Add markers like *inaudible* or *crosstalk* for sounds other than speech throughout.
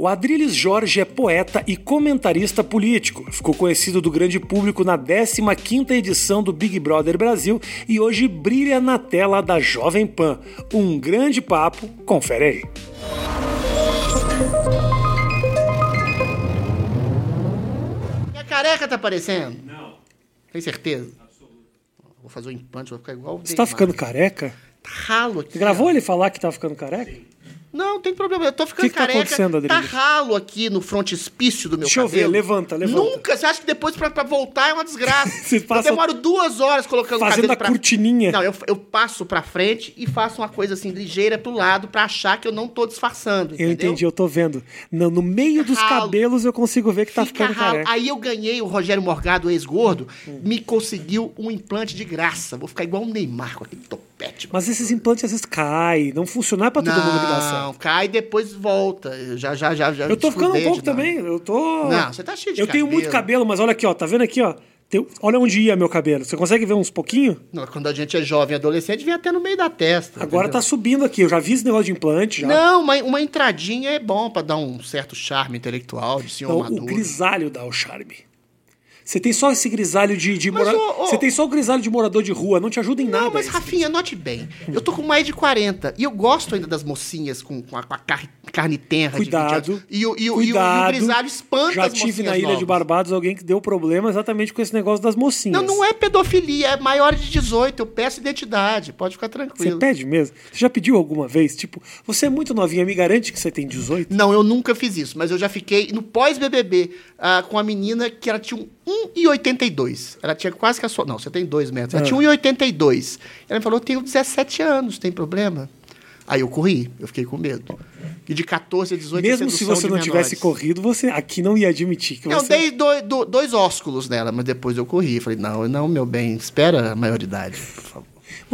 O Adriles Jorge é poeta e comentarista político. Ficou conhecido do grande público na 15ª edição do Big Brother Brasil e hoje brilha na tela da Jovem Pan. Um grande papo, confere aí. Minha careca tá aparecendo? Não. Tem certeza? Vou fazer um implante, vou ficar igual o Você tá ficando careca? Tá ralo aqui. Você gravou ó. ele falar que tá ficando careca? Não, não tem problema. Eu tô ficando Que que tá careca. acontecendo, tá Adriles? ralo aqui no frontispício do meu Deixa eu ver, cabelo. levanta, levanta. Nunca. Você acha que depois pra, pra voltar é uma desgraça? *laughs* Você passa- Eu demoro duas horas colocando o Fazendo cabelo a pra... cortininha. Não, eu, eu passo pra frente e faço uma coisa assim ligeira pro lado pra achar que eu não tô disfarçando, Eu entendeu? entendi, eu tô vendo. No, no meio dos Ralo. cabelos eu consigo ver que tá Fica ficando ralo. careca. Aí eu ganhei o Rogério Morgado, ex-gordo, Hum. me conseguiu um implante de graça. Vou ficar igual o Neymar com aquele Mas esses implantes às vezes caem, não funciona não é pra todo mundo que dá Não, certo. cai e depois volta. Eu já, já, já, já Eu tô ficando um pouco também, eu tô... Não, você tá cheio de Eu tenho muito cabelo, mas olha aqui, ó, tá vendo aqui, ó? Tem- Olha onde ia meu cabelo. Você consegue ver uns pouquinho? Não, quando a gente é jovem, adolescente, vem até no meio da testa. Agora tá entendeu? subindo aqui. Eu já vi esse negócio de implante já. Não, uma, uma entradinha é bom pra dar um certo charme intelectual de senhor Então, maduro. o grisalho dá o charme. Você tem só esse grisalho de, de Mas, mora- ô, ô- Você tem só o grisalho de morador de rua, não te ajuda em nada. Não, mas Rafinha, note bem. Eu tô com mais de 40 e eu gosto ainda das mocinhas com, com a, com a car- carne tenra de 20 Cuidado. anos. E, o- e, o- e o- e o cuidado. grisalho espanta Já tive na Ilha de novas. Barbados alguém que deu problema exatamente com esse negócio das mocinhas. Não, não é pedofilia, é maior de 18. Eu peço identidade, pode ficar Você tranquilo. pede mesmo? Você já pediu alguma vez? Tipo, você é muito novinha, me garante que você tem 18? Não, eu nunca fiz isso, mas eu já fiquei no pós-BBB ah, com a menina que ela tinha um 1,82. Ela tinha quase que a sua. Não, você tem 2 metros. Ela Ah. tinha 1,82. Ela me falou: tenho 17 anos, tem problema? Aí eu corri, eu fiquei com medo. E de 14 a 18 é Mesmo se você não tivesse menores. corrido, você aqui não ia admitir que Eu você. dei dois, do- dois ósculos nela, mas depois eu corri. Falei, não, não, meu bem, espera a maioridade, por favor.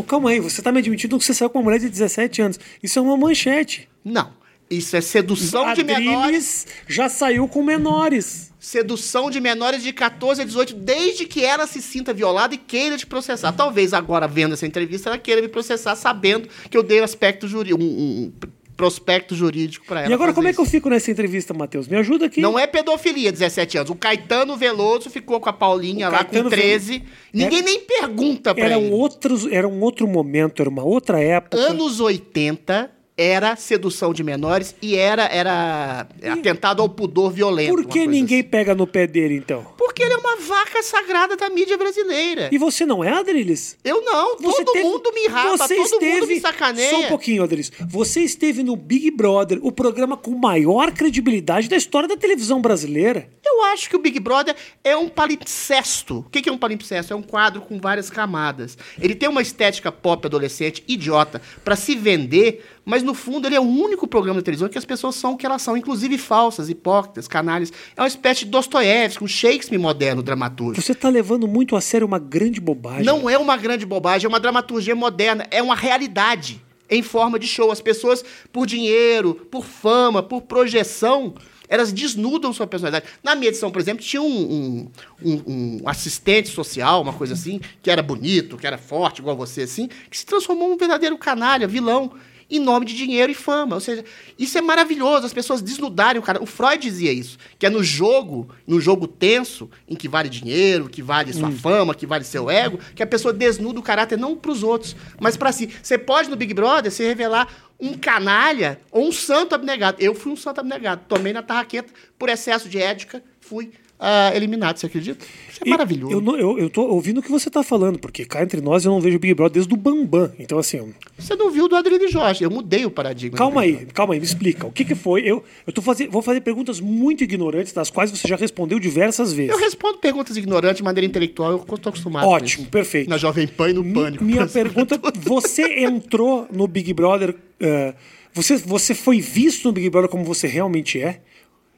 Calma aí, você tá me admitindo que você saiu com uma mulher de 17 anos. Isso é uma manchete. Não, isso é sedução de menores. Adriles já saiu com menores. Sedução de menores de 14 a 18, desde que ela se sinta violada e queira te processar. Talvez agora, vendo essa entrevista, ela queira me processar sabendo que eu dei aspecto jurídico, um, um prospecto jurídico pra ela. E agora, como é que eu fico nessa entrevista, Matheus? Me ajuda aqui. Não é pedofilia, 17 anos. O Caetano Veloso ficou com a Paulinha O lá Caetano com 13. Ninguém nem pergunta pra Era ele. um, outro, era um outro momento, era uma outra época. Anos 80 era sedução de menores e era, era atentado ao pudor violento. Por que ninguém assim. pega no pé dele, então? Porque ele é uma vaca sagrada da mídia brasileira. E você não é, Adriles? Eu não, Você todo teve- mundo me rapa, você todo esteve, mundo me sacaneia. Só um pouquinho, Adriles. Você esteve no Big Brother, o programa com maior credibilidade da história da televisão brasileira. Eu acho que o Big Brother é um palimpsesto. O que que é um palimpsesto? É um quadro com várias camadas. Ele tem uma estética pop adolescente idiota pra se vender, mas no fundo ele é o único programa de televisão que as pessoas são o que elas são, inclusive falsas, hipócritas, canalhas. É uma espécie de Dostoiévski, um Shakespeare moderno, dramaturgo. Você tá levando muito a sério uma grande bobagem. Não é uma grande bobagem, é uma dramaturgia moderna, é uma realidade em forma de show. As pessoas, por dinheiro, por fama, por projeção, elas desnudam sua personalidade. Na minha edição, por exemplo, tinha um, um- um- um assistente social, uma coisa assim, que era bonito, que era forte, igual você, assim, que se transformou num verdadeiro canalha, vilão. Em nome de dinheiro e fama. Ou seja, isso é maravilhoso, as pessoas desnudarem o cara. O Freud dizia isso, que é no jogo, no jogo tenso, em que vale dinheiro, que vale sua fama, que vale seu ego, que a pessoa desnuda o caráter não pros outros, mas pra si. Você pode no Big Brother se revelar um canalha ou um santo abnegado. Eu fui um santo abnegado. Tomei na tarraqueta por excesso de ética, fui ah, eliminado, você acredita? Isso é E maravilhoso. Eu, não- eu, eu tô ouvindo o que você tá falando, porque cá entre nós eu não vejo Big Brother desde o Bambam. Então, assim, Você não viu do Adriano Jorge, eu mudei o paradigma. calma aí, calma aí, me explica. O que que foi? Eu, eu tô faze- vou fazer perguntas muito ignorantes, das quais você já respondeu diversas vezes. Eu respondo perguntas ignorantes de maneira intelectual, eu estou acostumado. Ótimo, perfeito. Na Jovem Pan e no Mi- Pânico. Minha pergunta: você entrou no Big Brother. eh, você, você foi visto no Big Brother como você realmente é?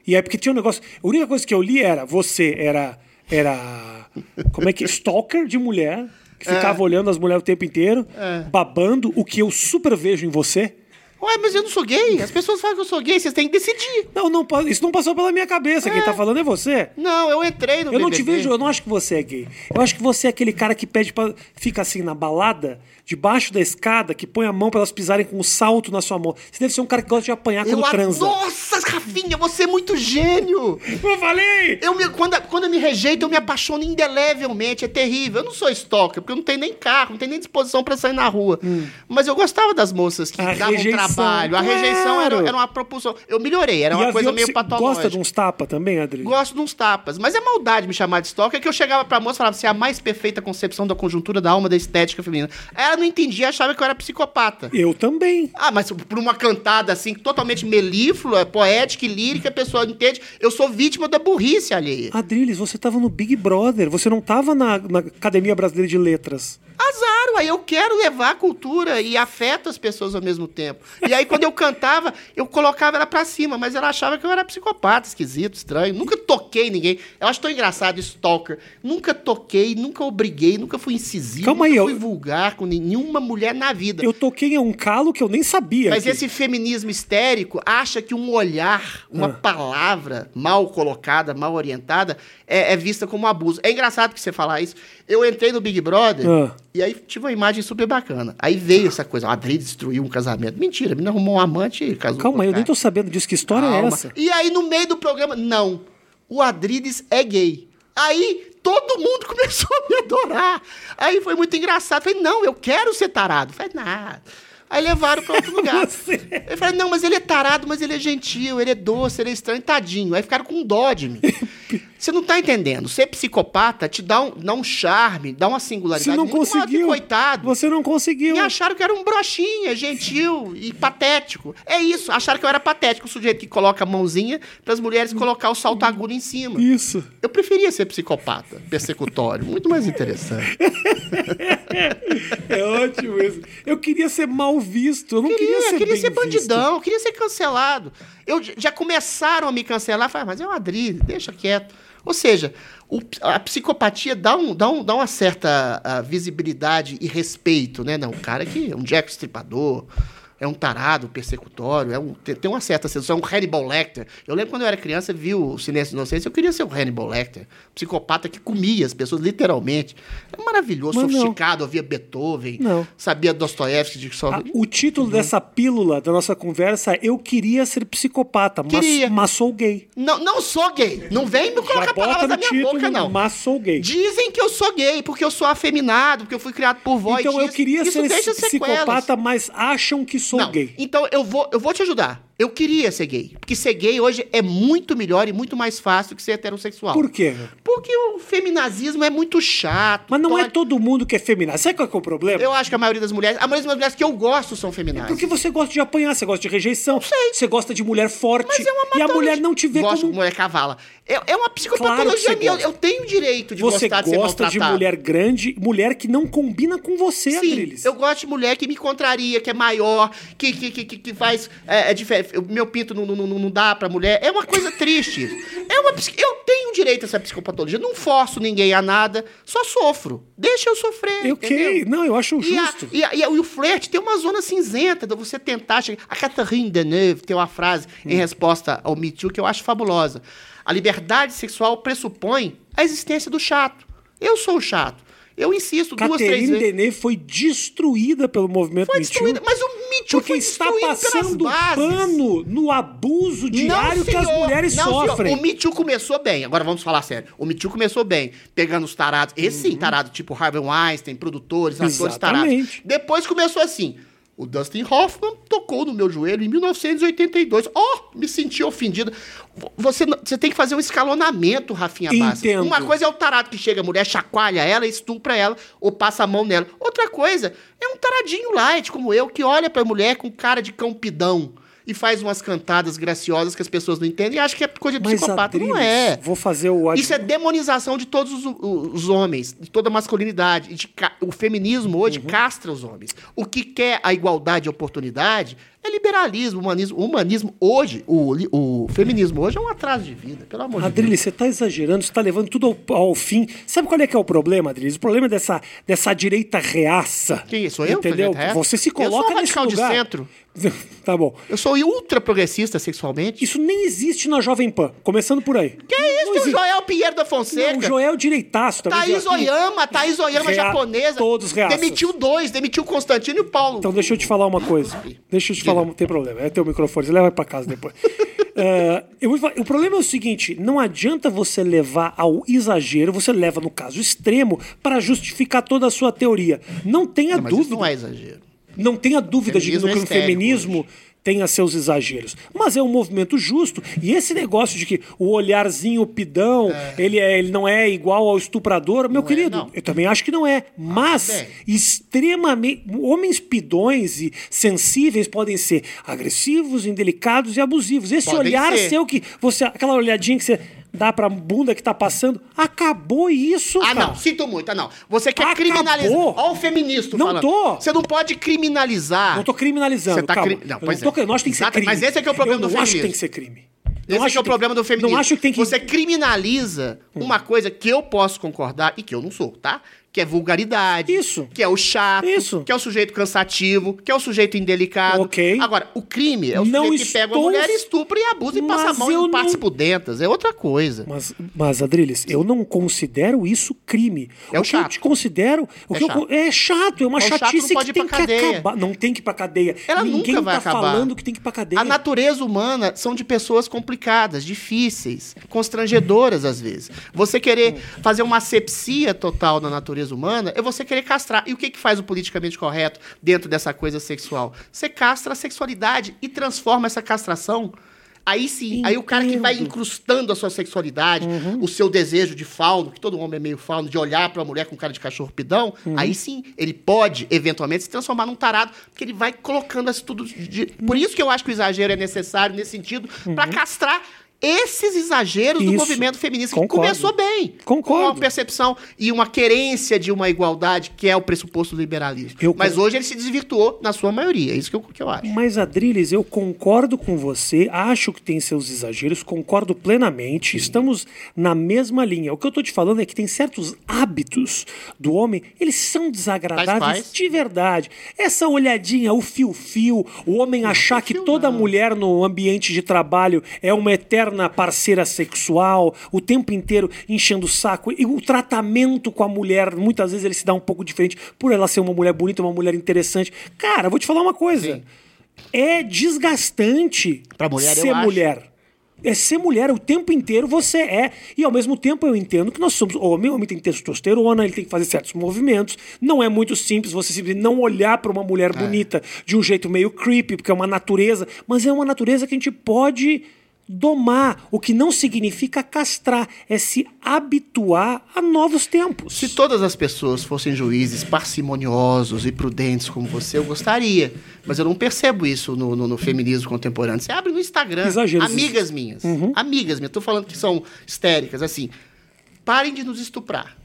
E é porque tinha um negócio. A única coisa que eu li era: você era. Era. Como é que. Stalker de mulher, que ficava olhando as mulheres o tempo inteiro, babando, o que eu super vejo em você. Ué, mas eu não sou gay. As pessoas falam que eu sou gay, vocês têm que decidir. Não, não, isso não passou pela minha cabeça. Quem tá falando é você. Não, eu entrei no Eu não te BBB. vejo, eu não acho que você é gay. Eu acho que você é aquele cara que pede pra. fica assim na balada, debaixo da escada, que põe a mão pra elas pisarem com um salto na sua mão. Você deve ser um cara que gosta de apanhar Eu quando a- transa. Nossa, Rafinha, você é muito gênio. Eu falei! Eu me- quando, quando eu me rejeito, eu me apaixono indelevelmente. É terrível. Eu não sou stalker, porque eu não tenho nem carro, não tenho nem disposição pra sair na rua. Mas eu gostava das moças que A davam rejeição, trabalho. A rejeição era, claro. era uma propulsão. Eu melhorei, era E uma coisa meio você patológica. Gosta de uns tapa também, Adri? Gosto de uns tapas. Mas é maldade me chamar de stalker que eu chegava pra moça e falava: você é a mais perfeita concepção da conjuntura da alma da estética feminina. Ela não entendia, achava que eu era psicopata. Eu também. Ah, mas por uma cantada assim, totalmente melíflua, poética e lírica, a pessoa entende. Eu sou vítima da burrice alheia. Adriles, você tava no Big Brother, você não tava na, na Academia Brasileira de Letras. Azar, aí eu quero levar a cultura e afeto as pessoas ao mesmo tempo. E aí, quando eu cantava, eu colocava ela pra cima, mas ela achava que eu era psicopata, esquisito, estranho. Nunca toquei ninguém. Eu acho tão engraçado, stalker. Nunca toquei, nunca obriguei, nunca fui incisivo, Calma nunca aí, fui eu- vulgar com nenhuma mulher na vida. Eu toquei em um calo que eu nem sabia. Mas que- esse feminismo histérico acha que um olhar, uma Ah. palavra mal colocada, mal orientada, é, é vista como um abuso. É engraçado que você falar isso. Eu entrei no Big Brother Ah. e aí tive uma imagem super bacana. Aí veio essa coisa, a Adri destruiu um casamento. Mentira, menina arrumou um amante e casou Calma eu nem tô sabendo disso. Que história é Calma. essa? E aí, no meio do programa, não. O Adrides é gay. Aí todo mundo *laughs* começou a me adorar. Aí foi muito engraçado. Falei, não, eu quero ser tarado. Falei, nada. Aí levaram pra outro *laughs* lugar. Você- Eu falei, não, mas ele é tarado, mas ele é gentil, ele é doce, ele é estranho, tadinho. Aí ficaram com dó de mim. *laughs* Você não tá entendendo. Ser psicopata te dá um, dá um charme, dá uma singularidade Você não maior que conseguiu. coitado. Você não conseguiu. E acharam que eu era um broxinha, gentil e patético. É isso, acharam que eu era patético, o sujeito que coloca a mãozinha para as mulheres colocar o salto agudo em cima. Isso. Eu preferia ser psicopata, persecutório, muito mais interessante. É ótimo isso. Eu queria ser mal visto. Eu não queria, Queria, ser queria bem ser bandidão, eu queria ser cancelado. Eu já começaram a me cancelar, falei, "Ah, mas é o Adri, deixa quieto. Ou seja, o a psicopatia dá, um, dá, um, dá uma certa ah, visibilidade e respeito, né? Não, o cara que é um Jack Stripador, é um tarado persecutório, é um, tem, tem uma certa sedução, é um Hannibal Lecter. Eu lembro quando eu era criança, vi o Silêncio de Inocência, eu queria ser o Hannibal Lecter. Psicopata que comia as pessoas, literalmente. É maravilhoso, Mas não. sofisticado, ouvia Beethoven, Não. sabia Dostoiévski de só... Ah, o título dessa pílula da nossa conversa é Eu queria ser psicopata, mas, Queria. mas sou gay. Não, não sou gay. Não vem me colocar palavras na minha título, boca, não. mas sou gay. Dizem que eu sou gay, porque eu sou afeminado, porque eu fui criado por e Então eu queria Isso ser esse sequelas. psicopata, mas acham que sou Não, gay. então eu vou, eu vou te ajudar. Eu queria ser gay. Porque ser gay hoje é muito melhor e muito mais fácil que ser heterossexual. Por quê? Porque o feminazismo é muito chato. Mas não é todo mundo que é feminaz. Sabe qual que é o problema? Eu acho que a maioria das mulheres... A maioria das mulheres que eu gosto são feminazes. Porque você gosta de apanhar, você gosta de rejeição, você gosta de mulher forte. Mas é uma e a mulher não te vê Gosto como. mulher cavala. É, é uma Claro psicopatologia você minha. Eu, tenho o direito de Você gostar de ser gosta de mulher grande, mulher que não combina com você, Sim, Adriles. eu gosto de mulher que me contraria, que é maior, que, que, que, que- que faz. É, é diferente. O meu pinto não, não, não, dá pra mulher. É uma coisa triste. É uma, eu tenho direito a essa psicopatologia. Não forço ninguém a nada, só sofro. Deixa eu sofrer. Eu entendeu? ok, não, eu acho justo. e, a- e a- e o flerte tem uma zona cinzenta de você tentar chegar. A Catherine Deneuve tem uma frase em Hum. resposta ao Me Too que eu acho fabulosa. A liberdade sexual pressupõe a existência do chato. Eu sou o chato. Eu insisto duas, três Catherine vezes. Deneuve foi destruída pelo movimento Foi Me Too, destruída, mas o Too porque foi está passando pano no abuso diário que as senhor. mulheres Não, senhor. sofrem. O Me Too começou bem. Agora vamos falar sério. O Too começou bem, pegando os tarados. Esse sim, tarado, tipo Harvey Weinstein, produtores, atores tarados. Uhum. Exatamente. Depois começou assim. O Dustin Hoffman tocou no meu joelho em 1982. Oh, me senti ofendido. Você, você tem que fazer um escalonamento, Rafinha. Entendo. Uma coisa é o tarado que chega, a mulher chacoalha ela, estupra ela, ou passa a mão nela. Outra coisa é um taradinho light, como eu, que olha pra mulher com cara de campidão e faz umas cantadas graciosas que as pessoas não entendem e acha que é coisa de Mas, psicopata. Não Adriles, é. Vou fazer o Isso é demonização de todos os, os homens, de toda a masculinidade. De o feminismo hoje Uhum. castra os homens. O que quer a igualdade e a oportunidade É liberalismo, humanismo. O humanismo hoje, o, o feminismo hoje é um atraso de vida, pelo amor de Deus. Adriles, você está exagerando, você está levando tudo ao, ao fim. Sabe qual é que é o problema, Adriles? O problema é dessa, dessa direita reaça. Quem sou eu? Entendeu? Você se Eu sou coloca nesse radical de lugar. centro. *laughs* tá bom. Eu sou ultra progressista sexualmente. Isso nem existe na Jovem Pan. Começando por aí. Que é isso, o. Joel Pinheiro da Fonseca? Não, o Joel direitaço também. Thaís veio aqui. Oyama, Thaís Oyama Rea- japonesa. todos reaças. Demitiu dois, demitiu o Constantino e o Paulo. Então deixa eu te falar uma coisa. Deixa eu te falar, não tem problema. É teu microfone, você leva pra casa depois. Eh, *laughs* eu vou falar- o problema é o seguinte: não adianta você levar ao exagero, você leva no caso extremo para justificar toda a sua teoria. Não tenha Não, dúvida. não é exagero. Não tenha dúvida de que no é que o histérico feminismo tenha seus exageros. Mas é um movimento justo. E esse negócio de que o olharzinho pidão, ele, é, ele não é igual ao estuprador, meu é, querido, não. eu também acho que não é. Mas, bem. extremamente. Homens pidões e sensíveis podem ser agressivos, indelicados e abusivos. Esse Podem olhar ser. seu que você. Aquela olhadinha que você dá pra bunda que tá passando, acabou isso. Ah, cara. não, sinto muito. Ah, não. Você quer Acabou. criminalizar. Olha o feminista Não falando. tô. Você não pode criminalizar. Não tô criminalizando. Você tá calma. cri- não, Eu pois tô é. cri- não acho que tem que ser Exato, crime. mas esse é que é o problema eu do não acho que feminismo. tem que ser crime. Esse é acho que é o tem- problema do feminismo. Não acho que tem que. Você criminaliza uma coisa que eu posso concordar e que eu não sou, tá? Que é vulgaridade. Isso. Que é o chato. Isso. Que é o sujeito cansativo. Que é o sujeito indelicado. Ok. Agora, o crime é o Não sujeito que pega uma estou- mulher, estupra e abusa e passa a mão eu em partes não- pudentas. É outra coisa. Mas, mas Adriles, eu não considero isso crime. É o o que eu chato. te considero. O É que eu chato. co- é chato, é uma chato chatice que tem que cadeia. acabar. Não tem que ir pra cadeia. Ela Ninguém nunca vai tá acabar. falando que tem que ir pra cadeia. A natureza humana são de pessoas complicadas, difíceis, constrangedoras às vezes. Você querer fazer uma asepsia total na natureza humana é você querer castrar. E o que, que faz o politicamente correto dentro dessa coisa sexual? Você castra a sexualidade e transforma essa castração. Aí sim, aí o cara que vai Entendo. incrustando a sua sexualidade, o seu desejo de fauno, que todo homem é meio fauno, de olhar pra uma mulher com cara de cachorro pidão, aí sim, ele pode, eventualmente, se transformar num tarado, porque ele vai colocando isso tudo. de- Por isso que eu acho que o exagero é necessário nesse sentido, pra castrar esses exageros do Isso. movimento feminista Concordo. que começou bem. Concordo. Com uma percepção e uma querência de uma igualdade que é o pressuposto do liberalismo. Eu Mas con- hoje ele se desvirtuou na sua maioria. É isso que eu, que eu acho. Mas, Adriles, eu concordo com você, acho que tem seus exageros, concordo plenamente, estamos na mesma linha. O que eu tô te falando é que tem certos hábitos do homem, eles são desagradáveis de verdade. Essa olhadinha, o fio-fio, o homem achar que toda mulher no ambiente de trabalho é uma eterna parceira sexual, o tempo inteiro enchendo o saco, e o tratamento com a mulher, muitas vezes ele se dá um pouco diferente por ela ser uma mulher bonita, uma mulher interessante. Cara, vou te falar uma coisa. Sim. É desgastante Pra mulher, ser acho. mulher. É ser mulher o tempo inteiro você é. E ao mesmo tempo eu entendo que nós somos homem, o homem tem testosterona, ele tem que fazer certos movimentos. Não é muito simples você simplesmente não olhar para uma mulher É. bonita de um jeito meio creepy, porque é uma natureza, mas é uma natureza que a gente pode domar, o que não significa castrar, é se habituar a novos tempos. Se todas as pessoas fossem juízes parcimoniosos e prudentes como você, eu gostaria. Mas eu não percebo isso no, no- no feminismo contemporâneo. Você abre no Instagram, amigas minhas, amigas minhas, tô falando que são histéricas, assim, parem de nos estuprar.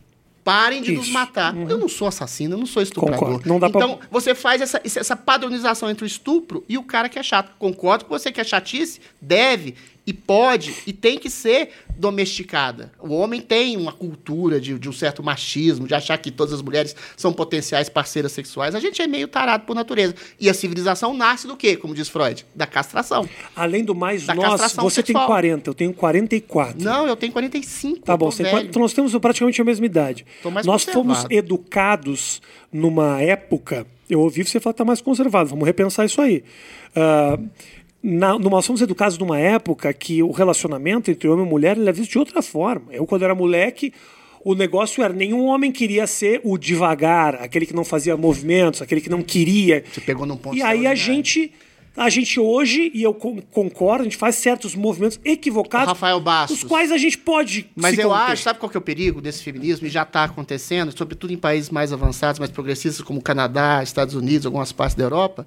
Parem de nos matar. Eu não sou assassino, eu não sou estuprador. Concordo. Não dá pra- então, você faz essa, essa padronização entre o estupro e o cara que é chato. Concordo com você que a chatice deve e pode e tem que ser domesticada. O homem tem uma cultura de, de um certo machismo, de achar que todas as mulheres são potenciais parceiras sexuais. A gente é meio tarado por natureza. E a civilização nasce do quê, como diz Freud? Da castração. Além do mais, Da nós, você sexual. tem 40, eu tenho 44. Não, eu tenho 45. Tá bom, você então nós temos praticamente a mesma idade. Nós fomos educados numa época. Eu ouvi você falar que tá mais conservado, vamos repensar isso aí. Ah, na, nós fomos educados numa época que o relacionamento entre homem e mulher ele é visto de outra forma. Eu, quando era moleque, o negócio era nenhum homem queria ser o devagar, aquele que não fazia movimentos, aquele que não queria. Você pegou num ponto E aí a gente. A gente hoje, e eu con- concordo, a gente faz certos movimentos equivocados. Rafael Bastos. Os quais a gente pode. Mas se eu conter. acho, sabe qual que é o perigo desse feminismo? E já está acontecendo, sobretudo em países mais avançados, mais progressistas, como Canadá, Estados Unidos, algumas partes da Europa,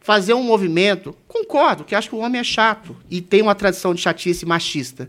fazer um movimento. Concordo que acho que o homem é chato e tem uma tradição de chatice machista.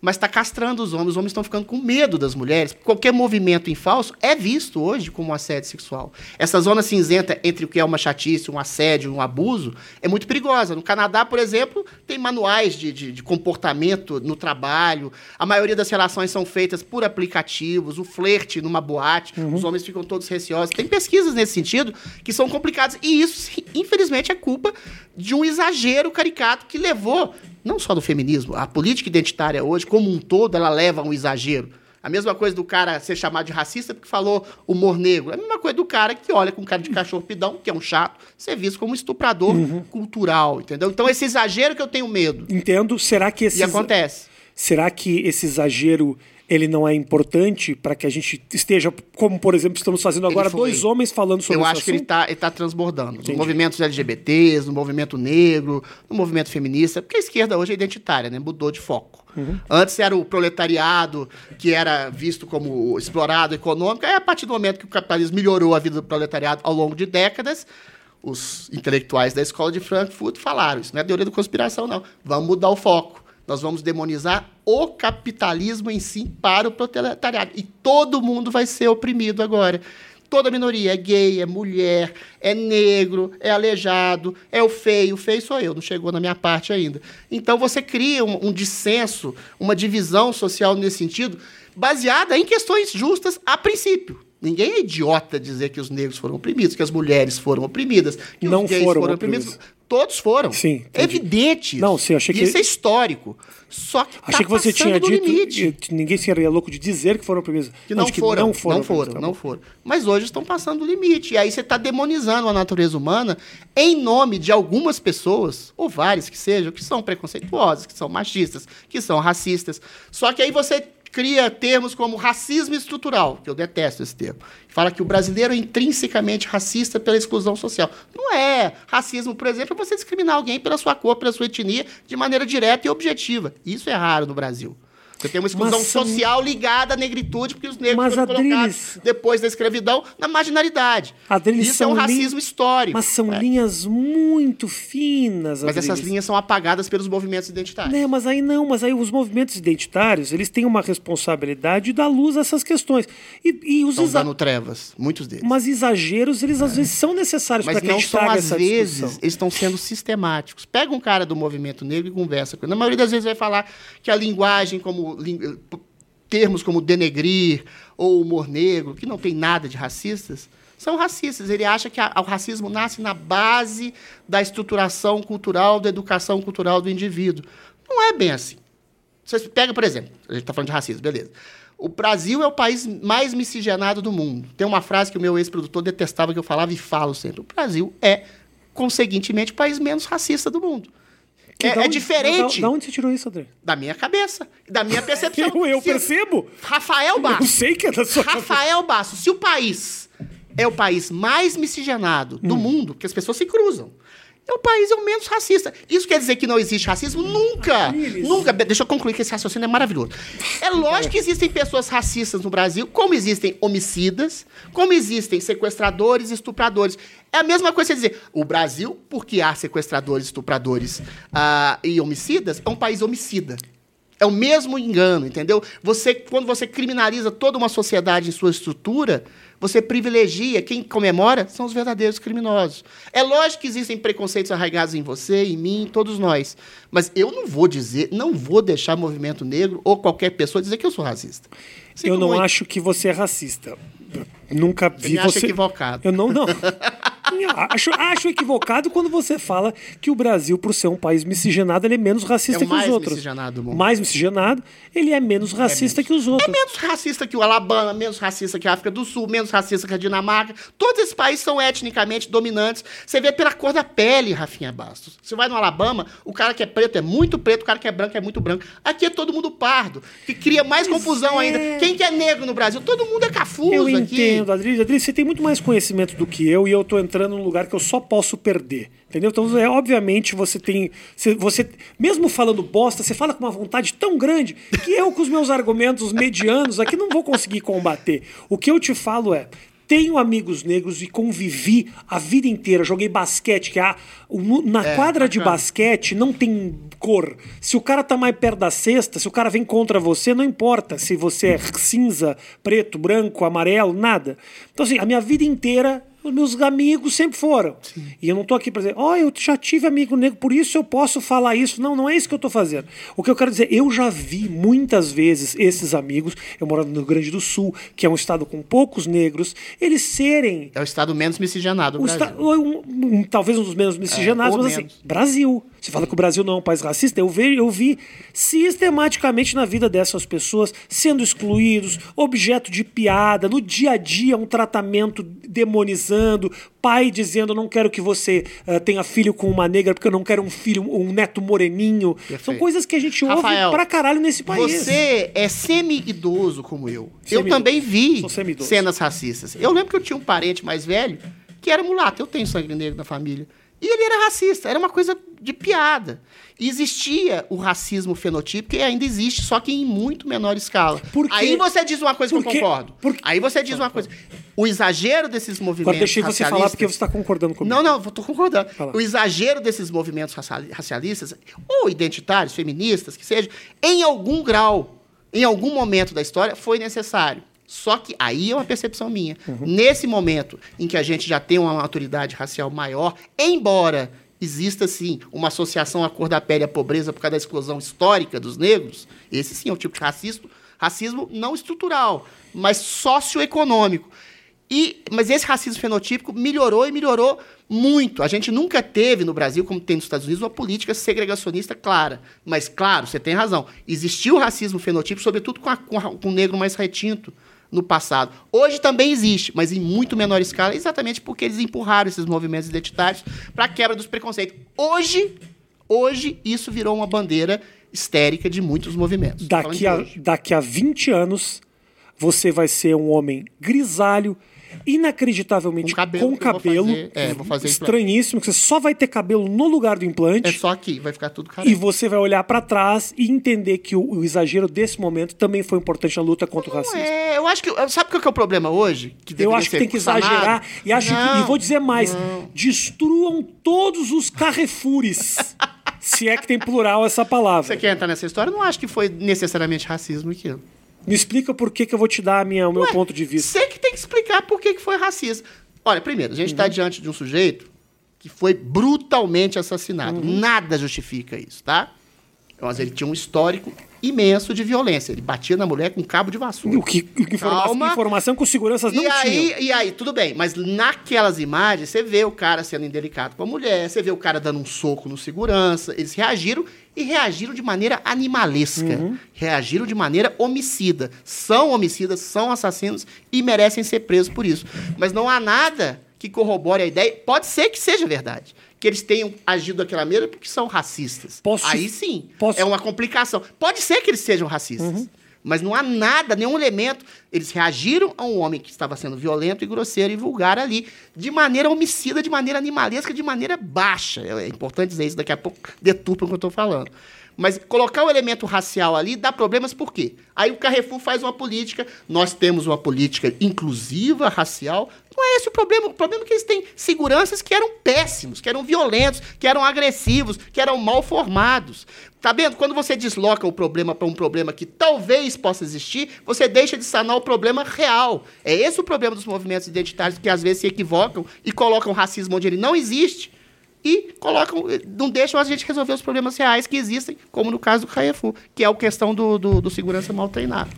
Mas está castrando os homens. Os homens estão ficando com medo das mulheres. Qualquer movimento em falso é visto hoje como um assédio sexual. Essa zona cinzenta entre o que é uma chatice, um assédio, um abuso, é muito perigosa. No Canadá, por exemplo, tem manuais de, de, de comportamento no trabalho. A maioria das relações são feitas por aplicativos. O flerte numa boate, uhum. os homens ficam todos receosos. Tem pesquisas nesse sentido que são complicadas. E isso, infelizmente, é culpa de um exagero caricato que levou não só do feminismo, a política identitária hoje, como um todo, ela leva a um exagero. A mesma coisa do cara ser chamado de racista porque falou humor negro. É a mesma coisa do cara que olha com cara de cachorro pidão, que é um chato, ser visto como um estuprador uhum. cultural, entendeu? Então esse exagero que eu tenho medo. Entendo. Será que esse. E acontece. Será que esse exagero ele não é importante para que a gente esteja, como por exemplo estamos fazendo agora, dois homens falando sobre Eu acho que ele está tá transbordando. Entendi. Nos movimentos LGBTs, no movimento negro, no movimento feminista, porque a esquerda hoje é identitária, né? mudou de foco. Uhum. Antes era o proletariado que era visto como explorado econômico, aí a partir do momento que o capitalismo melhorou a vida do proletariado ao longo de décadas, os intelectuais da escola de Frankfurt falaram, isso não é teoria da conspiração não, vamos mudar o foco nós vamos demonizar o capitalismo em si para o proletariado. E todo mundo vai ser oprimido agora. Toda minoria é gay, é mulher, é negro, é aleijado, é o feio. O feio sou eu, não chegou na minha parte ainda. Então você cria um, um dissenso, uma divisão social nesse sentido, baseada em questões justas a princípio. Ninguém é idiota dizer que os negros foram oprimidos, que as mulheres foram oprimidas, que não os gays foram, foram oprimidos. oprimidos. Todos foram. Sim. Evidente. Não, sim, achei que. Isso é histórico. Só que. Achei tá que você tinha dito. Limite. Ninguém seria louco de dizer que foram oprimidos. Que não, foram, não foram. Não foram, tá não foram. Mas hoje estão passando o limite. E aí você está demonizando a natureza humana em nome de algumas pessoas, ou várias que sejam, que são preconceituosas, que são machistas, que são racistas. Só que aí você cria termos como racismo estrutural, que eu detesto esse termo. Fala que o brasileiro é intrinsecamente racista pela exclusão social. Não é. Racismo, por exemplo, é você discriminar alguém pela sua cor, pela sua etnia, de maneira direta e objetiva. Isso é raro no Brasil. Você tem uma exclusão são... social ligada à negritude, porque os negros mas, foram Adriles... colocados depois da escravidão na marginalidade. Adriles, Isso é um racismo histórico. Mas são é. linhas muito finas. Mas essas linhas são apagadas pelos movimentos identitários. Não, mas aí não, mas aí os movimentos identitários, eles têm uma responsabilidade de dar luz a essas questões. E, e os Estão exa... dando trevas, muitos deles. Mas exageros, eles é. às vezes são necessários para que não a gente são, às vezes, discussão. eles estão sendo sistemáticos. Pega um cara do movimento negro e conversa com ele. Na maioria das vezes vai falar que a linguagem como termos como denegrir ou humor negro, que não tem nada de racistas, são racistas. Ele acha que a, o racismo nasce na base da estruturação cultural, da educação cultural do indivíduo. Não é bem assim. Você pega, por exemplo, a gente está falando de racismo, beleza. O Brasil é o país mais miscigenado do mundo. Tem uma frase que o meu ex-produtor detestava que eu falava e falo sempre. O Brasil é, conseguintemente, o país menos racista do mundo. É, é, diferente. Da, onde você tirou isso, André? Da minha cabeça. Da minha percepção. *laughs* eu, eu percebo. Rafael Bastos. Eu sei que é da sua Rafael Bastos. Se o país é o país mais miscigenado do hum. mundo, que as pessoas se cruzam é o país é o menos racista. Isso quer dizer que não existe racismo? Nunca! Nunca! Deixa eu concluir que esse raciocínio é maravilhoso. É *laughs* lógico que existem pessoas racistas no Brasil, como existem homicidas, como existem sequestradores e estupradores. É a mesma coisa que dizer, o Brasil, porque há sequestradores, estupradores uh, e homicidas, é um país homicida. É o mesmo engano, entendeu? Você, quando você criminaliza toda uma sociedade em sua estrutura, você privilegia, quem comemora são os verdadeiros criminosos. É lógico que existem preconceitos arraigados em você, em mim, em todos nós. Mas eu não vou dizer, não vou deixar movimento negro ou qualquer pessoa dizer que eu sou racista. eu não acho que você é racista. Nunca vi você. Me você... equivocado. Eu não, não. *laughs* acho, acho equivocado quando você fala que o Brasil, por ser um país miscigenado, ele é menos racista é que os outros. Mais miscigenado do mundo. Mais miscigenado, ele é menos racista é menos. que os outros. É menos racista que o Alabama, menos racista que a África do Sul, menos racista que a Dinamarca. Todos esses países são etnicamente dominantes. Você vê pela cor da pele, Rafinha Bastos. Você vai no Alabama, o cara que é preto é muito preto, o cara que é branco é muito branco. Aqui é todo mundo pardo, que cria mais pois confusão é. ainda. Quem que é negro no Brasil? Todo mundo é cafuso eu aqui. Eu entendo, Adri. Adri, você tem muito mais conhecimento do que eu e eu tô entrando num lugar que eu só posso perder. Entendeu? Então, é, obviamente, você tem. Você, mesmo falando bosta, você fala com uma vontade tão grande que eu, com os meus argumentos medianos aqui, não vou conseguir combater. O que eu te falo é: tenho amigos negros e convivi a vida inteira. Joguei basquete, que a, o- na É, quadra de basquete não tem cor. Se o cara tá mais perto da cesta, se o cara vem contra você, não importa se você é cinza, preto, branco, amarelo, nada. Então, assim, a minha vida inteira, os meus amigos sempre foram. E eu não tô aqui pra dizer, ó, eu já tive amigo negro, por isso eu posso falar isso. Não, não é isso que eu tô fazendo. O que eu quero dizer, eu já vi muitas vezes esses amigos, eu moro no Rio Grande do Sul, que é um estado com poucos negros, eles serem É o estado menos miscigenado do Brasil. esta- um- um- talvez um dos menos miscigenados, É, mas assim, menos. Brasil. Você fala que o Brasil não é um país racista, eu vi, eu vi sistematicamente na vida dessas pessoas sendo excluídos, objeto de piada, no dia a dia um tratamento pai dizendo não quero que você eh, tenha filho com uma negra porque eu não quero um filho, um neto moreninho. São Perfeito. coisas que a gente ouve Rafael, pra caralho nesse país. Você é semi-idoso como eu. eu Semi-idoso. também vi cenas racistas. Eu lembro que eu tinha um parente mais velho que era mulato. Eu tenho sangue negro na família. E ele era racista. Era uma coisa de piada. Existia o racismo fenotípico e ainda existe, só que em muito menor escala. Por quê? Aí você diz uma coisa que Por quê? eu concordo. Por- Aí você diz uma coisa. O exagero desses movimentos Agora deixei você falar porque você está concordando comigo. não, não, tô concordando. Fala. O exagero desses movimentos raciali- racialistas, ou identitários, feministas, que seja, em algum grau, em algum momento da história, foi necessário. Só que aí é uma percepção minha. Nesse momento em que a gente já tem uma maturidade racial maior, embora exista sim uma associação à cor da pele à pobreza por causa da exclusão histórica dos negros, esse sim é um tipo de racismo, racismo não estrutural, mas socioeconômico. E, mas esse racismo fenotípico melhorou e melhorou muito. A gente nunca teve no Brasil, como tem nos Estados Unidos, uma política segregacionista clara. Mas, claro, você tem razão. Existiu racismo fenotípico, sobretudo com, a- com a- com o negro mais retinto no passado. Hoje também existe, mas em muito menor escala, exatamente porque eles empurraram esses movimentos identitários para a quebra dos preconceitos. Hoje, hoje, isso virou uma bandeira histérica de muitos movimentos. Daqui a, daqui a 20 anos, você vai ser um homem grisalho, inacreditavelmente Com cabelo com cabelo, fazer- é, fazer implante. estranhíssimo, que você só vai ter cabelo no lugar do implante. É só aqui, vai ficar tudo E careca. você vai olhar pra trás e entender que o, o exagero desse momento também foi importante na luta contra o Não racismo. é, eu acho que. Sabe qual que é o problema hoje? Que Eu acho que tem que exagerar e acho que, Não, e vou dizer mais, destruam todos os carrefures. *laughs* se é que tem plural essa palavra. Você quer entrar nessa história? Eu não acho que foi necessariamente racismo aquilo. Me explica por que, que eu vou te dar a minha, o meu Ué, ponto de vista. Você que tem que explicar por que que foi racista. Olha, primeiro, a gente Uhum. está diante de um sujeito que foi brutalmente assassinado. Uhum. Nada justifica isso, tá? Mas ele tinha um histórico imenso de violência. Ele batia na mulher com cabo de vassoura. O que, que informa- informação que os seguranças não E aí, tinham. e aí, tudo bem, mas naquelas imagens você vê o cara sendo indelicado com a mulher, você vê o cara dando um soco no segurança, eles reagiram e reagiram de maneira animalesca, Uhum. reagiram de maneira homicida. São homicidas, são assassinos e merecem ser presos por isso. Mas não há nada que corrobore a ideia, pode ser que seja verdade, que eles tenham agido daquela maneira porque são racistas. Posso- aí sim, posso- é uma complicação. Pode ser que eles sejam racistas. Mas não há nada, nenhum elemento. Eles reagiram a um homem que estava sendo violento e grosseiro e vulgar ali, de maneira homicida, de maneira animalesca, de maneira baixa. É importante dizer isso, daqui a pouco deturpa o que eu estou falando. Mas colocar o elemento racial ali dá problemas por quê? Aí o Carrefour faz uma política, nós temos uma política inclusiva, racial. Não é esse o problema. O problema é que eles têm seguranças que eram péssimos, que eram violentos, que eram agressivos, que eram mal formados. Tá vendo? Quando você desloca o problema para um problema que talvez possa existir, você deixa de sanar o problema real. É esse o problema dos movimentos identitários que às vezes se equivocam e colocam racismo onde ele não existe e colocam, não deixam a gente resolver os problemas reais que existem, como no caso do Carrefour, que é a questão do, do, do segurança mal treinado.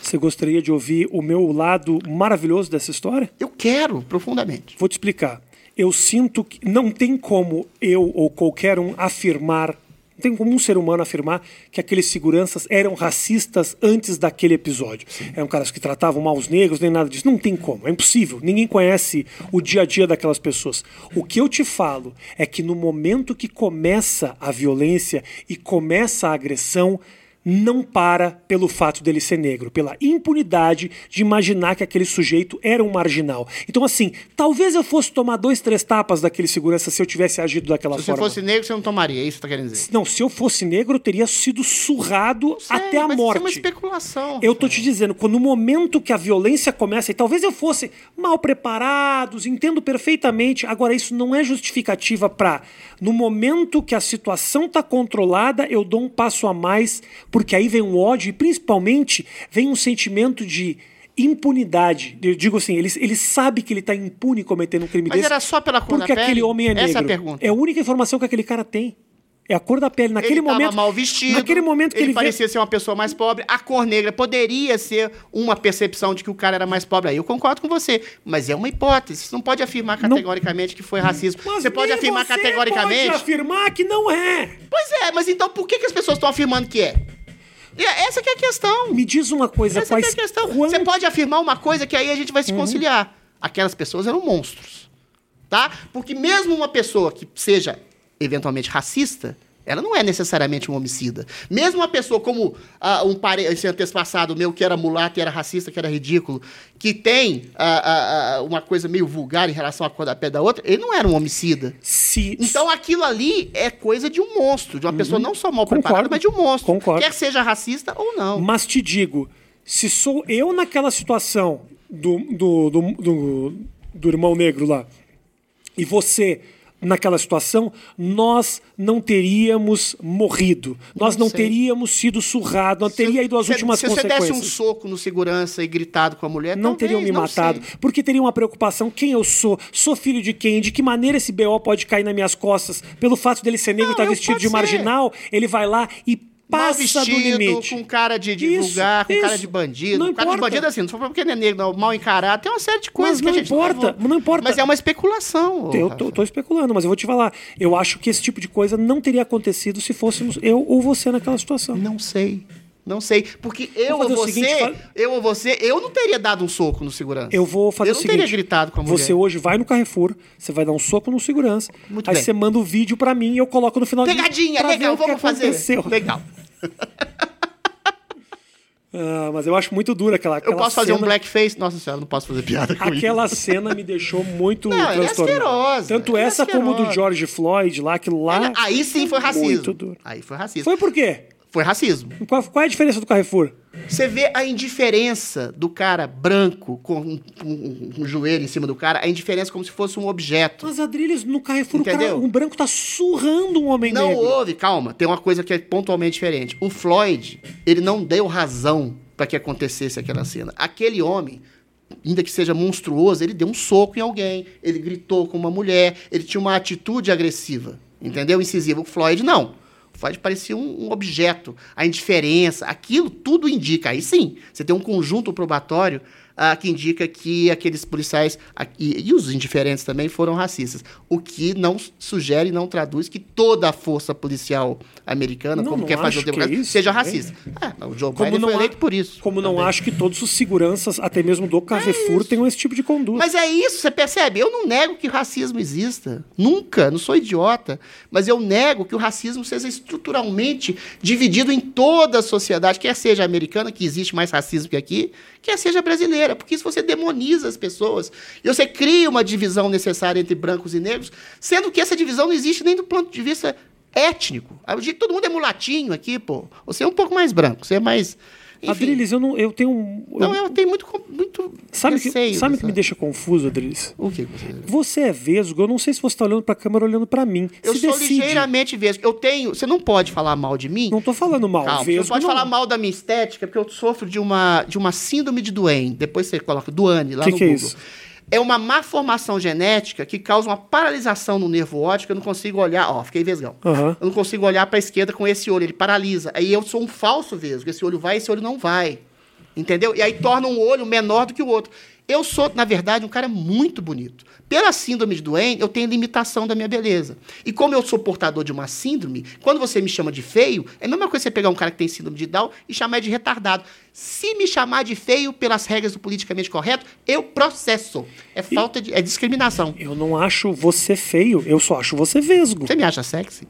Você gostaria de ouvir o meu lado maravilhoso dessa história? Eu quero profundamente. Vou te explicar. Eu sinto que não tem como eu ou qualquer um afirmar, não tem como um ser humano afirmar que aqueles seguranças eram racistas antes daquele episódio. Eram caras que tratavam mal os negros, nem nada disso. Não tem como, é impossível. Ninguém conhece o dia a dia daquelas pessoas. O que eu te falo é que no momento que começa a violência e começa a agressão, não para pelo fato dele ser negro, pela impunidade de imaginar que aquele sujeito era um marginal. Então, assim, talvez eu fosse tomar dois, três tapas daquele segurança se eu tivesse agido daquela Se você forma. fosse negro, você não tomaria, é isso você tá querendo dizer. Não, se eu fosse negro, eu teria sido surrado Sei, até a morte. Isso é uma especulação. Eu tô te dizendo, quando no momento que a violência começa, e talvez eu fosse mal preparados, entendo perfeitamente. Agora, isso não é justificativa para, no momento que a situação tá controlada, eu dou um passo a mais, porque aí vem um ódio e principalmente vem um sentimento de impunidade. Eu digo assim, ele, ele sabe que ele tá impune cometendo um crime Mas desse. era só pela cor da Porque pele? aquele homem é negro. Essa é a pergunta. É a única informação que aquele cara tem. É a cor da pele. Naquele ele momento. mal vestido. Naquele momento que ele, ele vê- parecia ser uma pessoa mais pobre. A cor negra poderia ser uma percepção de que o cara era mais pobre. Aí eu concordo com você. Mas é uma hipótese. Você não pode afirmar categoricamente que foi racismo. Mas você pode afirmar você categoricamente. Pode afirmar que não é. Pois é, mas então por que, que as pessoas estão afirmando que é? E Essa que é a questão. Me diz uma coisa, Essa que é quais a questão. quant- Você pode afirmar uma coisa que aí a gente vai Uhum. se conciliar. Aquelas pessoas eram monstros. Tá? Porque mesmo uma pessoa que seja eventualmente racista, ela não é necessariamente um homicida. Mesmo uma pessoa como ah, um pare... esse antepassado meu que era mulato e era racista, que era ridículo, que tem ah, ah, uma coisa meio vulgar em relação à cor da pele da outra, ele não era um homicida. se Então aquilo ali é coisa de um monstro, de uma pessoa não só mal Concordo. preparada, mas de um monstro. Concordo. Quer seja racista ou não. Mas te digo, se sou eu naquela situação do, do, do, do, do irmão negro lá e você naquela situação, nós não teríamos morrido. Nós não, sei. teríamos sido surrados, não teria ido às Se- últimas se você consequências. desse um soco no segurança e gritado com a mulher, não talvez, teriam me não matado, sei. porque teriam uma preocupação: quem eu sou? Sou filho de quem? De que maneira esse BO pode cair nas minhas costas? Pelo fato dele ser negro e Não, estar eu- vestido de marginal, ele vai lá e Passa do vestido, limite. com cara de, de Isso, vulgar, com cara isso. de bandido. Não cara de bandido assim, não só porque ele é negro, não, mal encarado, tem uma série de coisas Mas que não importa, vai- não importa. Mas é uma especulação. Eu tô, tô especulando, mas eu vou te falar. Eu acho que esse tipo de coisa não teria acontecido se fôssemos eu ou você naquela situação. Não sei. Não sei. Porque eu ou você, seguinte, eu ou você, eu não teria dado um soco no segurança. Eu vou fazer eu o não seguinte. teria gritado com a mulher. Você hoje vai no Carrefour, você vai dar um soco no segurança, Muito aí bem. você manda o vídeo pra mim e eu coloco no final Pegadinha, legal, que vamos fazer. aconteceu. Legal. *laughs* Ah, mas eu acho muito dura aquela, Eu aquela posso fazer um cena. blackface? Nossa senhora, não posso fazer piada com isso. Aquela cena me deixou muito *laughs* Não, é asquerosa, Tanto é essa como do asquerosa. George Floyd lá, aquilo lá. Aí sim foi racismo. Muito duro. Aí foi racismo. Foi por quê? Foi racismo. Qual, qual é a diferença do Carrefour? Você vê a indiferença do cara branco com um, um- um joelho em cima do cara, a indiferença como se fosse um objeto. Mas Adrilles, no Carrefour, o, cara, Entendeu? um branco tá surrando um homem Não negro. houve, calma, tem uma coisa que é pontualmente diferente. O Floyd, ele não deu razão para que acontecesse aquela cena. Aquele homem, ainda que seja monstruoso, ele deu um soco em alguém, ele gritou com uma mulher, ele tinha uma atitude agressiva, entendeu? Incisiva. O Floyd não. Floyd parecia um, um objeto, a indiferença, aquilo tudo indica. Aí sim, você tem um conjunto probatório ah, que indica que aqueles policiais ah, e, e os indiferentes também foram racistas. O que não sugere, não traduz que toda a força policial americana, Não, como não quer fazer o é democrata, isso, seja é. racista. Ah, não, o Joe Como Biden não foi há- eleito por isso. Como não também. acho que todos os seguranças, até mesmo do Carrefour, tenham esse tipo de conduta. Mas é isso, você percebe? Eu não nego que o racismo exista. Nunca, não sou idiota. Mas eu nego que o racismo seja estruturalmente dividido em toda a sociedade, quer seja americana, que existe mais racismo que aqui, quer seja brasileira. Porque isso você demoniza as pessoas. E você cria uma divisão necessária entre brancos e negros, sendo que essa divisão não existe nem do ponto de vista étnico. Aí, o dia que todo mundo é mulatinho aqui, pô. Você é um pouco mais branco, você é mais. Enfim. Eu, não, eu tenho um. Não, eu- eu tenho muito, muito sabe que, sabe o que me deixa confuso, Adrilles? O que você... Você é vesgo, eu não sei se você tá olhando pra câmera ou olhando pra mim. Eu se sou decide. ligeiramente vesgo. Eu tenho. Você não pode falar mal de mim. Não tô falando mal. Calma, você vesgo, não pode não. falar mal da minha estética, porque eu sofro de uma, de uma síndrome de Duane. Depois você coloca Duane lá Que no que é Google. isso? É uma má formação genética que causa uma paralisação no nervo óptico. Eu não consigo olhar. Ó, fiquei vesgão. Aham. Eu não consigo olhar para a esquerda com esse olho. Ele paralisa. Aí eu sou um falso vesgo. Esse olho vai, esse olho não vai. Entendeu? E aí torna um olho menor do que o outro. Eu sou, na verdade, um cara muito bonito. Pela síndrome de Duane, eu tenho limitação da minha beleza. E como eu sou portador de uma síndrome, quando você me chama de feio, é a mesma coisa você pegar um cara que tem síndrome de Down e chamar de retardado. Se me chamar de feio pelas regras do politicamente correto, eu processo. É falta de. é discriminação. Eu não acho você feio, eu só acho você vesgo. Você me acha sexy?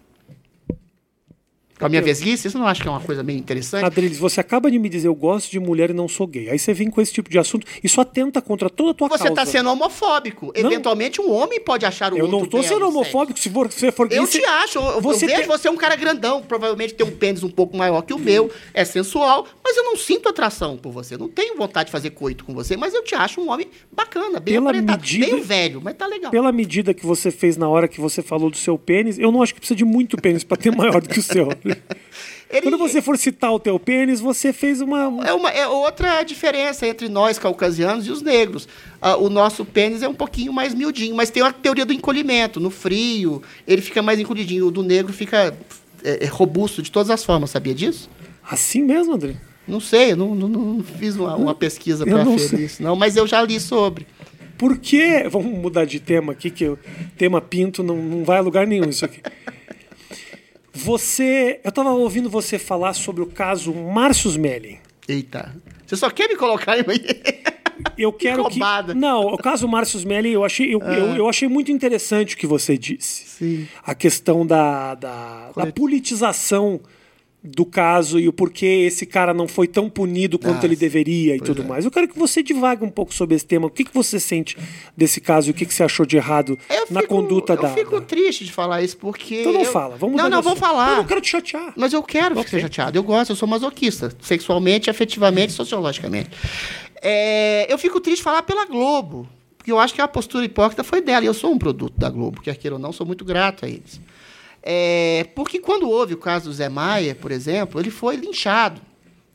Com a minha Eu- vesguice, isso não acha que é uma coisa meio interessante? Adriles, você acaba de me dizer eu gosto de mulher e não sou gay. Aí você vem com esse tipo de assunto. Isso atenta contra toda a tua Você causa. está sendo homofóbico. Não. Eventualmente, um homem pode achar o Eu outro não tô sendo homofóbico. Se você for gay, Eu você- te acho. Eu, Você eu vejo tem- você é um cara grandão. Provavelmente tem um pênis um pouco maior que o meu. É sensual. Mas eu não sinto atração por você. Não tenho vontade de fazer coito com você. Mas eu te acho um homem bacana, bem Pela aparentado. medida- Meio velho, mas tá legal. Pela medida que você fez na hora que você falou do seu pênis, eu não acho que precisa de muito pênis pra ter maior do que o seu. *laughs* *laughs* Ele- Quando você for citar o teu pênis, você fez uma. É, uma, é outra diferença entre nós, caucasianos, e os negros. Ah, o nosso pênis é um pouquinho mais miudinho, mas tem a teoria do encolhimento. No frio, ele fica mais encolhidinho. O do negro fica é, é robusto de todas as formas, sabia disso? Assim mesmo, André? Não sei, eu não, não, não fiz uma, uma pesquisa para sei. isso, não, mas eu já li sobre. Por que. Vamos mudar de tema aqui, que o tema pinto não, não vai a lugar nenhum isso aqui. Você. Eu tava ouvindo você falar sobre o caso Márcio Smelling. Eita. Você só quer me colocar aí? *laughs* Eu quero que. Não, o caso Márcio Smelling, eu achei, eu, eu, eu achei muito interessante o que você disse. Sim. A questão da, da, da politização do caso e o porquê esse cara não foi tão punido quanto Ah, ele deveria e tudo é. mais. Eu quero que você divague um pouco sobre esse tema. O que, que você sente desse caso e o que, que você achou de errado Eu na fico- conduta eu da. fico da- triste de falar isso, porque. Então não eu- fala, vamos Não, não, vou falar. Eu não quero te chatear. Mas eu quero Ok. ser chateado. Eu gosto, eu sou masoquista. Sexualmente, afetivamente, sociologicamente. É, eu fico triste de falar pela Globo. Porque eu acho que a postura hipócrita foi dela. E eu sou um produto da Globo, quer queira ou não, sou muito grato a eles. É, porque quando houve o caso do Zé Maia, por exemplo, ele foi linchado.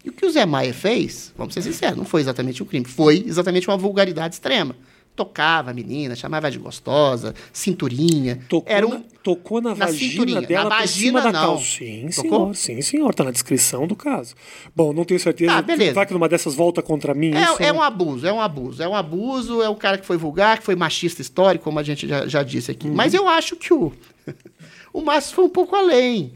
E o que o Zé Maia fez, vamos ser sinceros, não foi exatamente um crime, foi exatamente uma vulgaridade extrema. Tocava a menina, chamava de gostosa, cinturinha. Tocou, Era na, um, tocou na, na vagina cinturinha. dela Na vagina, da não. calça. Sim, Tocou? senhor. Sim, senhor. Tá na descrição do caso. Bom, não tenho certeza. Ah, beleza. Vai que numa dessas volta contra mim. isso É, é não- um abuso, é um abuso. É um abuso, é o cara que foi vulgar, que foi machista histórico, como a gente já, já disse aqui. Uhum. Mas eu acho que o, o Márcio foi um pouco além.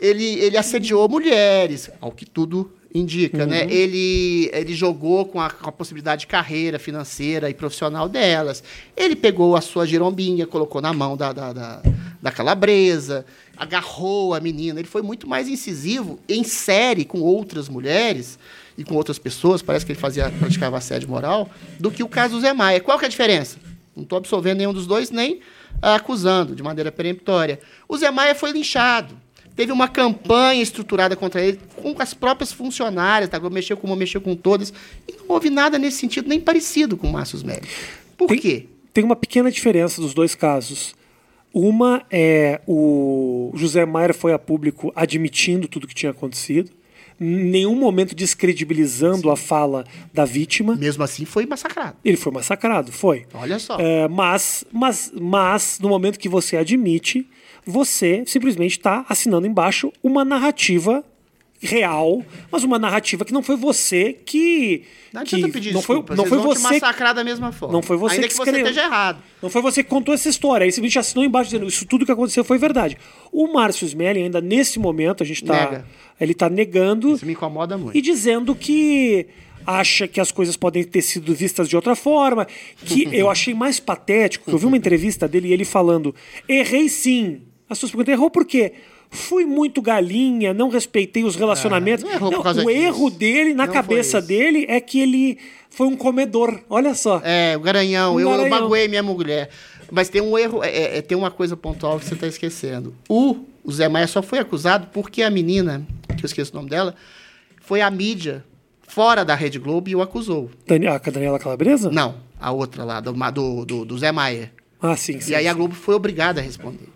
Ele, ele assediou mulheres, ao que tudo indica, né? Uhum. Ele, ele jogou com a, com a possibilidade de carreira financeira e profissional delas. Ele pegou a sua girombinha, colocou na mão da, da, da, da calabresa, agarrou a menina. Ele foi muito mais incisivo em série com outras mulheres e com outras pessoas, parece que ele fazia, praticava assédio moral, do que o caso do Zé Maia. Qual que é a diferença? Não estou absolvendo nenhum dos dois, nem acusando de maneira peremptória. O Zé Maia foi linchado. Teve uma campanha estruturada contra ele, com as próprias funcionárias, Globo mexeu com uma, mexeu com todas, e não houve nada nesse sentido, nem parecido com o Márcio Smelly. Por Tem- quê? Tem uma pequena diferença dos dois casos. Uma é o José Maia foi a público admitindo tudo que tinha acontecido, nenhum momento descredibilizando a fala da vítima. Mesmo assim, foi massacrado. Ele foi massacrado, foi. Olha só. É, mas, mas, mas, no momento que você admite, você simplesmente está assinando embaixo uma narrativa real, mas uma narrativa que não foi você que. Não que adianta pedir não foi, desculpa, não foi você massacrar da mesma forma. não foi você Ainda que que, você escreveu. esteja errado. Não foi você que contou essa história. Aí simplesmente assinou embaixo dizendo isso tudo que aconteceu foi verdade. O Márcio Smelling, ainda nesse momento, a gente tá. Nega. Ele tá negando Isso me incomoda muito. e dizendo que acha que as coisas podem ter sido vistas de outra forma. Que *laughs* eu achei mais patético, que eu vi uma entrevista dele e ele falando: errei sim. As pessoas perguntam, errou por quê? Fui muito galinha, não respeitei os relacionamentos. Ah, não causa o disso. erro dele, na Não cabeça dele, é que ele foi um comedor. Olha só. É, o garanhão. Um eu, eu garanhão. magoei minha mulher. Mas tem um erro, é, é, é, tem uma coisa pontual que você está esquecendo. O, o Zé Maia só foi acusado porque a menina, que eu esqueço o nome dela, foi a mídia fora da Rede Globo e o acusou. A Daniela Calabresa? Não, a outra lá, do, do, do, do Zé Maia. Ah, sim, sim. e aí a. Globo foi obrigada a responder.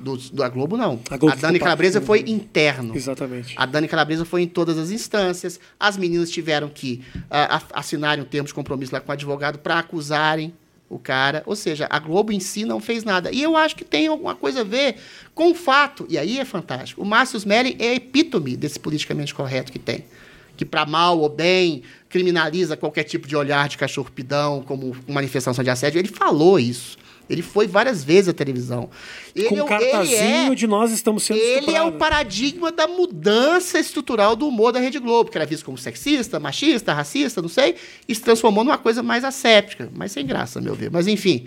Do, da Globo, não. A Globo a Dani Calabresa foi interno. Exatamente. A Dani Calabresa foi em todas as instâncias. As meninas tiveram que a- assinarem um termo de compromisso lá com o advogado para acusarem o cara. Ou seja, a Globo em si não fez nada. E eu acho que tem alguma coisa a ver com o fato. E aí é fantástico. O Márcio Smelling é a epítome desse politicamente correto que tem. Que, para mal ou bem, criminaliza qualquer tipo de olhar de cachorro-pidão como manifestação de assédio. Ele falou isso. Ele foi várias vezes à televisão. Ele, Com é o- cartazinho é, de nós estamos sendo ele é o paradigma da mudança estrutural do humor da Rede Globo, que era visto como sexista, machista, racista, não sei, e se transformou numa coisa mais asséptica, mas sem graça, a meu ver. Mas enfim,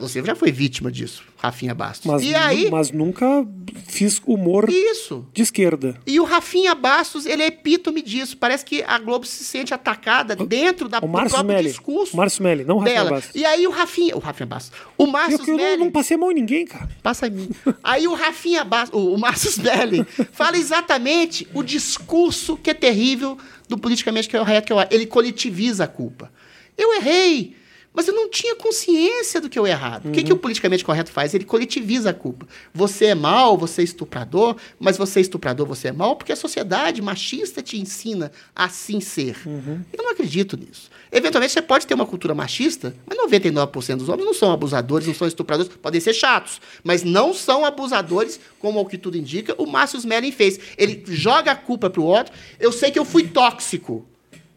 Você já foi vítima disso, Rafinha Bastos. Mas, e aí, mas nunca fiz humor isso. de esquerda. E o Rafinha Bastos, ele é epítome disso. Parece que a Globo se sente atacada dentro da, O do Márcio próprio Melli. discurso Márcio Melli, não o Rafinha dela. Bastos. E aí o Rafinha... O Rafinha Bastos. O Márcio Eu, que eu não, Melli... não passei mão em ninguém, cara. Passa em mim. Aí o Rafinha Bastos, o, o Márcio *laughs* Smelling, fala exatamente o discurso que é terrível do politicamente correto, que o- ele coletiviza a culpa. Eu errei, mas eu não tinha consciência do que eu errado. O que, que o politicamente correto faz? Ele coletiviza a culpa. Você é mal, você é estuprador, mas você é estuprador, você é mal porque a sociedade machista te ensina a assim ser. Eu não acredito nisso. Eventualmente você pode ter uma cultura machista, mas 99% dos homens não são abusadores, não são estupradores, podem ser chatos, mas não são abusadores, como o que tudo indica, o Márcio Smelling fez. Ele joga a culpa pro outro. Eu sei que eu fui tóxico,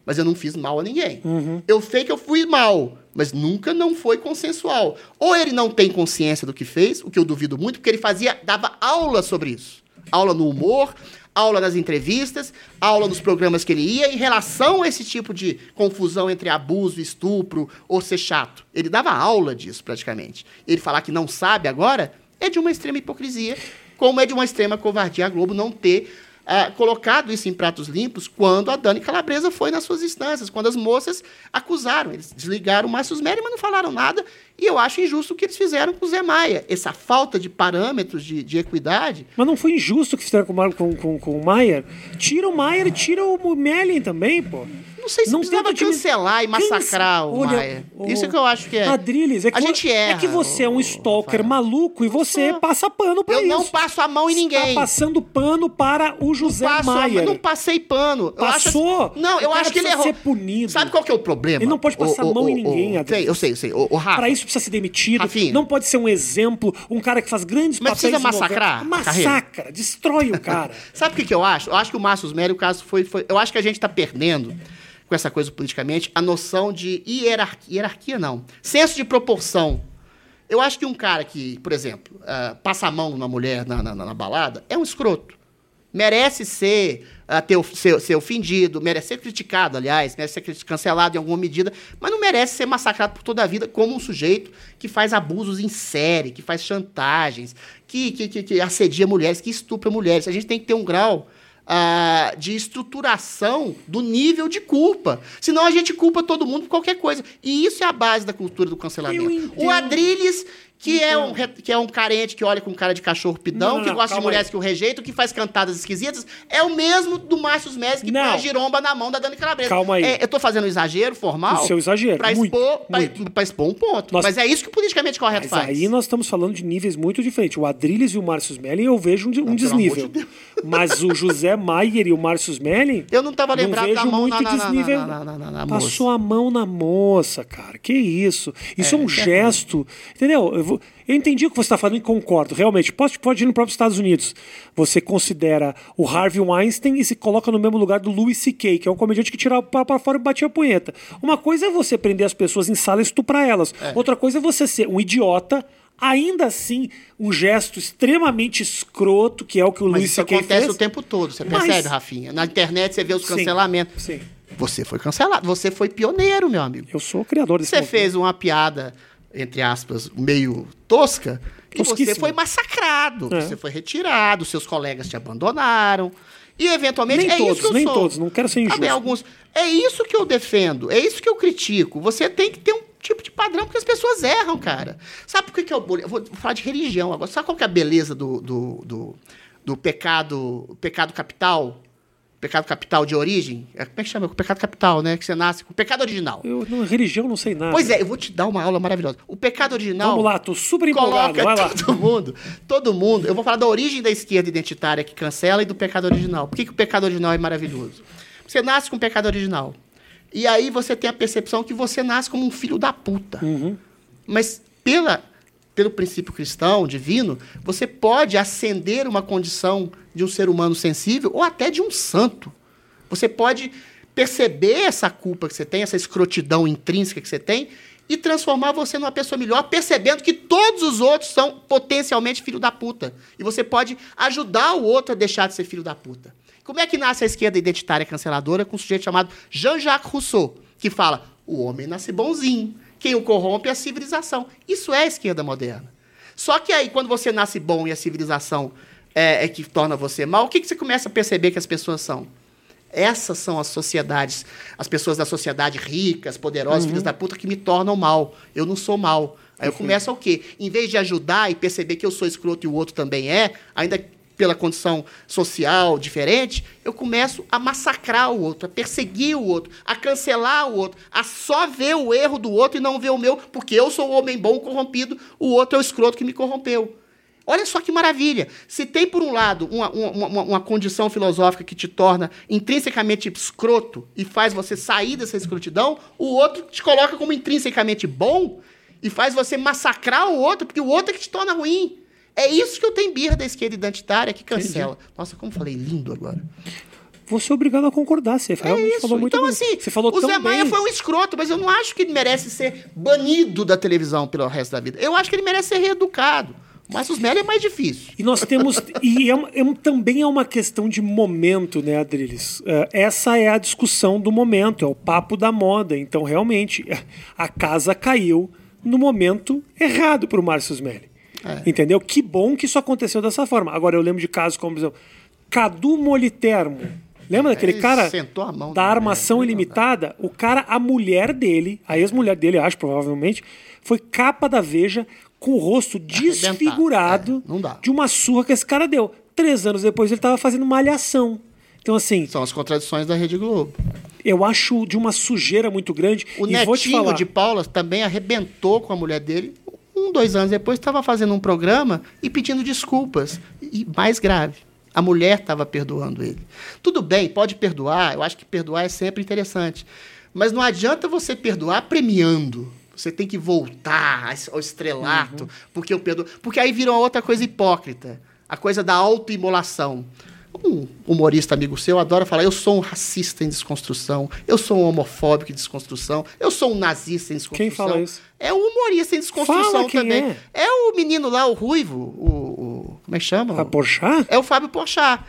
mas eu não fiz mal a ninguém. Eu sei que eu fui mal, mas nunca não foi consensual. Ou ele não tem consciência do que fez, o que eu duvido muito, porque ele fazia, dava aula sobre isso. Aula no humor, aula nas entrevistas, aula nos programas que ele ia em relação a esse tipo de confusão entre abuso, estupro ou ser chato. Ele dava aula disso praticamente. Ele falar que não sabe agora é de uma extrema hipocrisia, como é de uma extrema covardia a Globo não ter ah, colocado isso em pratos limpos quando a Dani Calabresa foi nas suas instâncias, quando as moças acusaram. Eles desligaram o Márcio Smelly, mas não falaram nada. E eu acho injusto o que eles fizeram com o Zé Maia. Essa falta de parâmetros de, de equidade. Mas não foi injusto o que fizeram com, com, com, com o Maier? Tira o Maier e tira o Melling também, pô. Não sei se Não precisava cancelar e massacrar o Olha, Maia. o- Isso que eu acho que é. Adriles, é que, a gente erra. é que você é um stalker maluco e você passa pano pra Eu isso. não passo a mão em ninguém. Está passando pano para o José Passo a- Maier. não passei pano. Eu acho- Passou? não, eu O acho que ele errou. ser punido. Sabe qual que é o problema? Ele não pode passar a mão em ninguém, Adriles. sei, Eu sei, eu sei. Ô, ô, Rafa, Para isso precisa ser demitido. Rafinha. Não pode ser um exemplo, um cara que faz grandes Mas papéis. precisa massacrar? Massacra, destrói o cara. *laughs* Sabe o que, que eu acho? Eu acho que o Márcio Smelly, o caso foi, foi. Eu acho que a gente está perdendo, com essa coisa politicamente, a noção de hierarquia. Hierarquia não. Senso de proporção. Eu acho que um cara que, por exemplo, ah, passa a mão numa mulher na, na- na balada é um escroto. Merece ser, ah, ter, ser, ser ofendido, merece ser criticado, aliás, merece ser cancelado em alguma medida, mas não merece ser massacrado por toda a vida como um sujeito que faz abusos em série, que faz chantagens, que, que, que, que assedia mulheres, que estupra mulheres. A gente tem que ter um grau ah, de estruturação do nível de culpa. Senão a gente culpa todo mundo por qualquer coisa. E isso é a base da cultura do cancelamento. O Adrilles, que é, um, re- que é um carente que olha com cara de cachorro pidão, Não, não, que gosta de mulheres aí. que o rejeitam, que faz cantadas esquisitas, é o mesmo do Márcio Messi que Não. põe a giromba na mão da Dani Calabresa. Calma aí. É, eu tô fazendo um exagero formal. O seu exagero, Pra muito, expor, pra, muito. pra expor um ponto. Nós- Mas é isso que o politicamente correto Mas faz. aí nós estamos falando de níveis muito diferentes. O Adrilles e o Márcio Smelling eu vejo um, um desnível. de Mas o José Maier e o Márcio Smelling. Eu não tava lembrado vejo da mão muito na, desnível. na, na, na, Passou moça. a mão na moça, cara. Que isso? Isso é, um gesto. Entendeu? Eu, eu entendi o que você está falando e concordo. Realmente, pode, pode ir no próprio Estados Unidos. Você considera o Harvey Weinstein e se coloca no mesmo lugar do Louis C.K., que é um comediante que tirava o pau para fora e batia a punheta. Uma coisa é você prender as pessoas em sala e estuprar elas. Outra coisa é você ser um idiota. Ainda assim, um gesto extremamente escroto, que é o que o Mas Louis isso acontece fez. o tempo todo, você Mas- percebe, Rafinha? Na internet você vê os Sim, cancelamentos. sim. Você foi cancelado, você foi pioneiro, meu amigo. Eu sou o criador desse Você movimento. fez uma piada, entre aspas, meio tosca, e você foi massacrado. É. Você foi retirado, seus colegas te abandonaram. E eventualmente Nem é todos, isso que eu nem sou. todos, não quero ser injusto. alguns. É isso que eu defendo, é isso que eu critico. Você tem que ter um tipo de padrão, porque as pessoas erram, cara. Sabe por que, que é o bullying? Eu vou falar de religião agora. Sabe qual que é a beleza do, do, do, do pecado, pecado capital? Pecado capital de origem? É, Como é que chama? O pecado capital, né? Que você nasce com. Pecado original. Eu, não, religião, não sei nada. Pois é, eu vou te dar uma aula maravilhosa. O pecado original. Vamos lá, tô super empolgado. Coloca Vai lá. *laughs* todo mundo, todo mundo. Eu vou falar da origem da esquerda identitária que cancela e do pecado original. Por que, que o pecado original é maravilhoso? Você nasce com o pecado original. E aí você tem a percepção que você nasce como um filho da puta. Uhum. Mas pela, pelo princípio cristão, divino, você pode ascender uma condição de um ser humano sensível ou até de um santo. Você pode perceber essa culpa que você tem, essa escrotidão intrínseca que você tem e transformar você numa pessoa melhor, percebendo que todos os outros são potencialmente filho da puta. E você pode ajudar o outro a deixar de ser filho da puta. Como é que nasce a esquerda identitária canceladora com um sujeito chamado Jean-Jacques Rousseau, que fala: o homem nasce bonzinho. Quem o corrompe é a civilização. Isso é a esquerda moderna. Só que aí, quando você nasce bom e a civilização é, é que torna você mal, o que, que você começa a perceber que as pessoas são? Essas são as sociedades, as pessoas da sociedade ricas, poderosas, filhos da puta, que me tornam mal. Eu não sou mal. Aí eu começo o quê? Em vez de ajudar e perceber que eu sou escroto e o outro também é, ainda pela condição social diferente, eu começo a massacrar o outro, a perseguir o outro, a cancelar o outro, a só ver o erro do outro e não ver o meu, porque eu sou o homem bom corrompido, o outro é o escroto que me corrompeu. Olha só que maravilha. Se tem, por um lado, uma, uma, uma, uma condição filosófica que te torna intrinsecamente escroto e faz você sair dessa escrotidão, o outro te coloca como intrinsecamente bom e faz você massacrar o outro, porque o outro é que te torna ruim. É isso que eu tenho birra da esquerda identitária que cancela. Nossa, como falei lindo agora. Vou ser obrigado a concordar. Você É realmente isso. falou muito então, bem. assim, Você falou o Zé Maia bem. foi um escroto, mas eu não acho que ele merece ser banido da televisão pelo resto da vida. Eu acho que ele merece ser reeducado. Mas os Melo é mais difícil. E nós temos. e é é também é uma questão de momento, né, Adriles? É, essa é a discussão do momento, é o papo da moda. Então, realmente, a casa caiu no momento errado para o Márcio Smelly. É. Entendeu? Que bom que isso aconteceu dessa forma. Agora, eu lembro de casos como, por exemplo, Cadu Molitermo. Lembra daquele Ele cara sentou a mão da armação ilimitada? O cara, a mulher dele, a ex-mulher dele, acho, provavelmente, foi capa da Veja com o rosto desfigurado É, não dá. de uma surra que esse cara deu. Três anos depois ele estava fazendo malhação. Então, assim, São as contradições da Rede Globo. eu acho de uma sujeira muito grande. O e netinho falar, de Paula também arrebentou com a mulher dele. Um, dois anos depois, estava fazendo um programa e pedindo desculpas. E mais grave, a mulher estava perdoando ele. Tudo bem, pode perdoar. Eu acho que perdoar é sempre interessante. Mas não adianta você perdoar premiando. Você tem que voltar ao estrelato, Uhum. porque eu perdoo. Porque aí vira uma outra coisa hipócrita. A coisa da autoimolação. Um humorista amigo seu adora falar: eu sou um racista em desconstrução, eu sou um homofóbico em desconstrução, eu sou um nazista em desconstrução. Quem fala isso? É um humorista em desconstrução Fala também. é. o menino lá, o Ruivo, o. o- como é que chama? A Porchat? É o Fábio Porchat.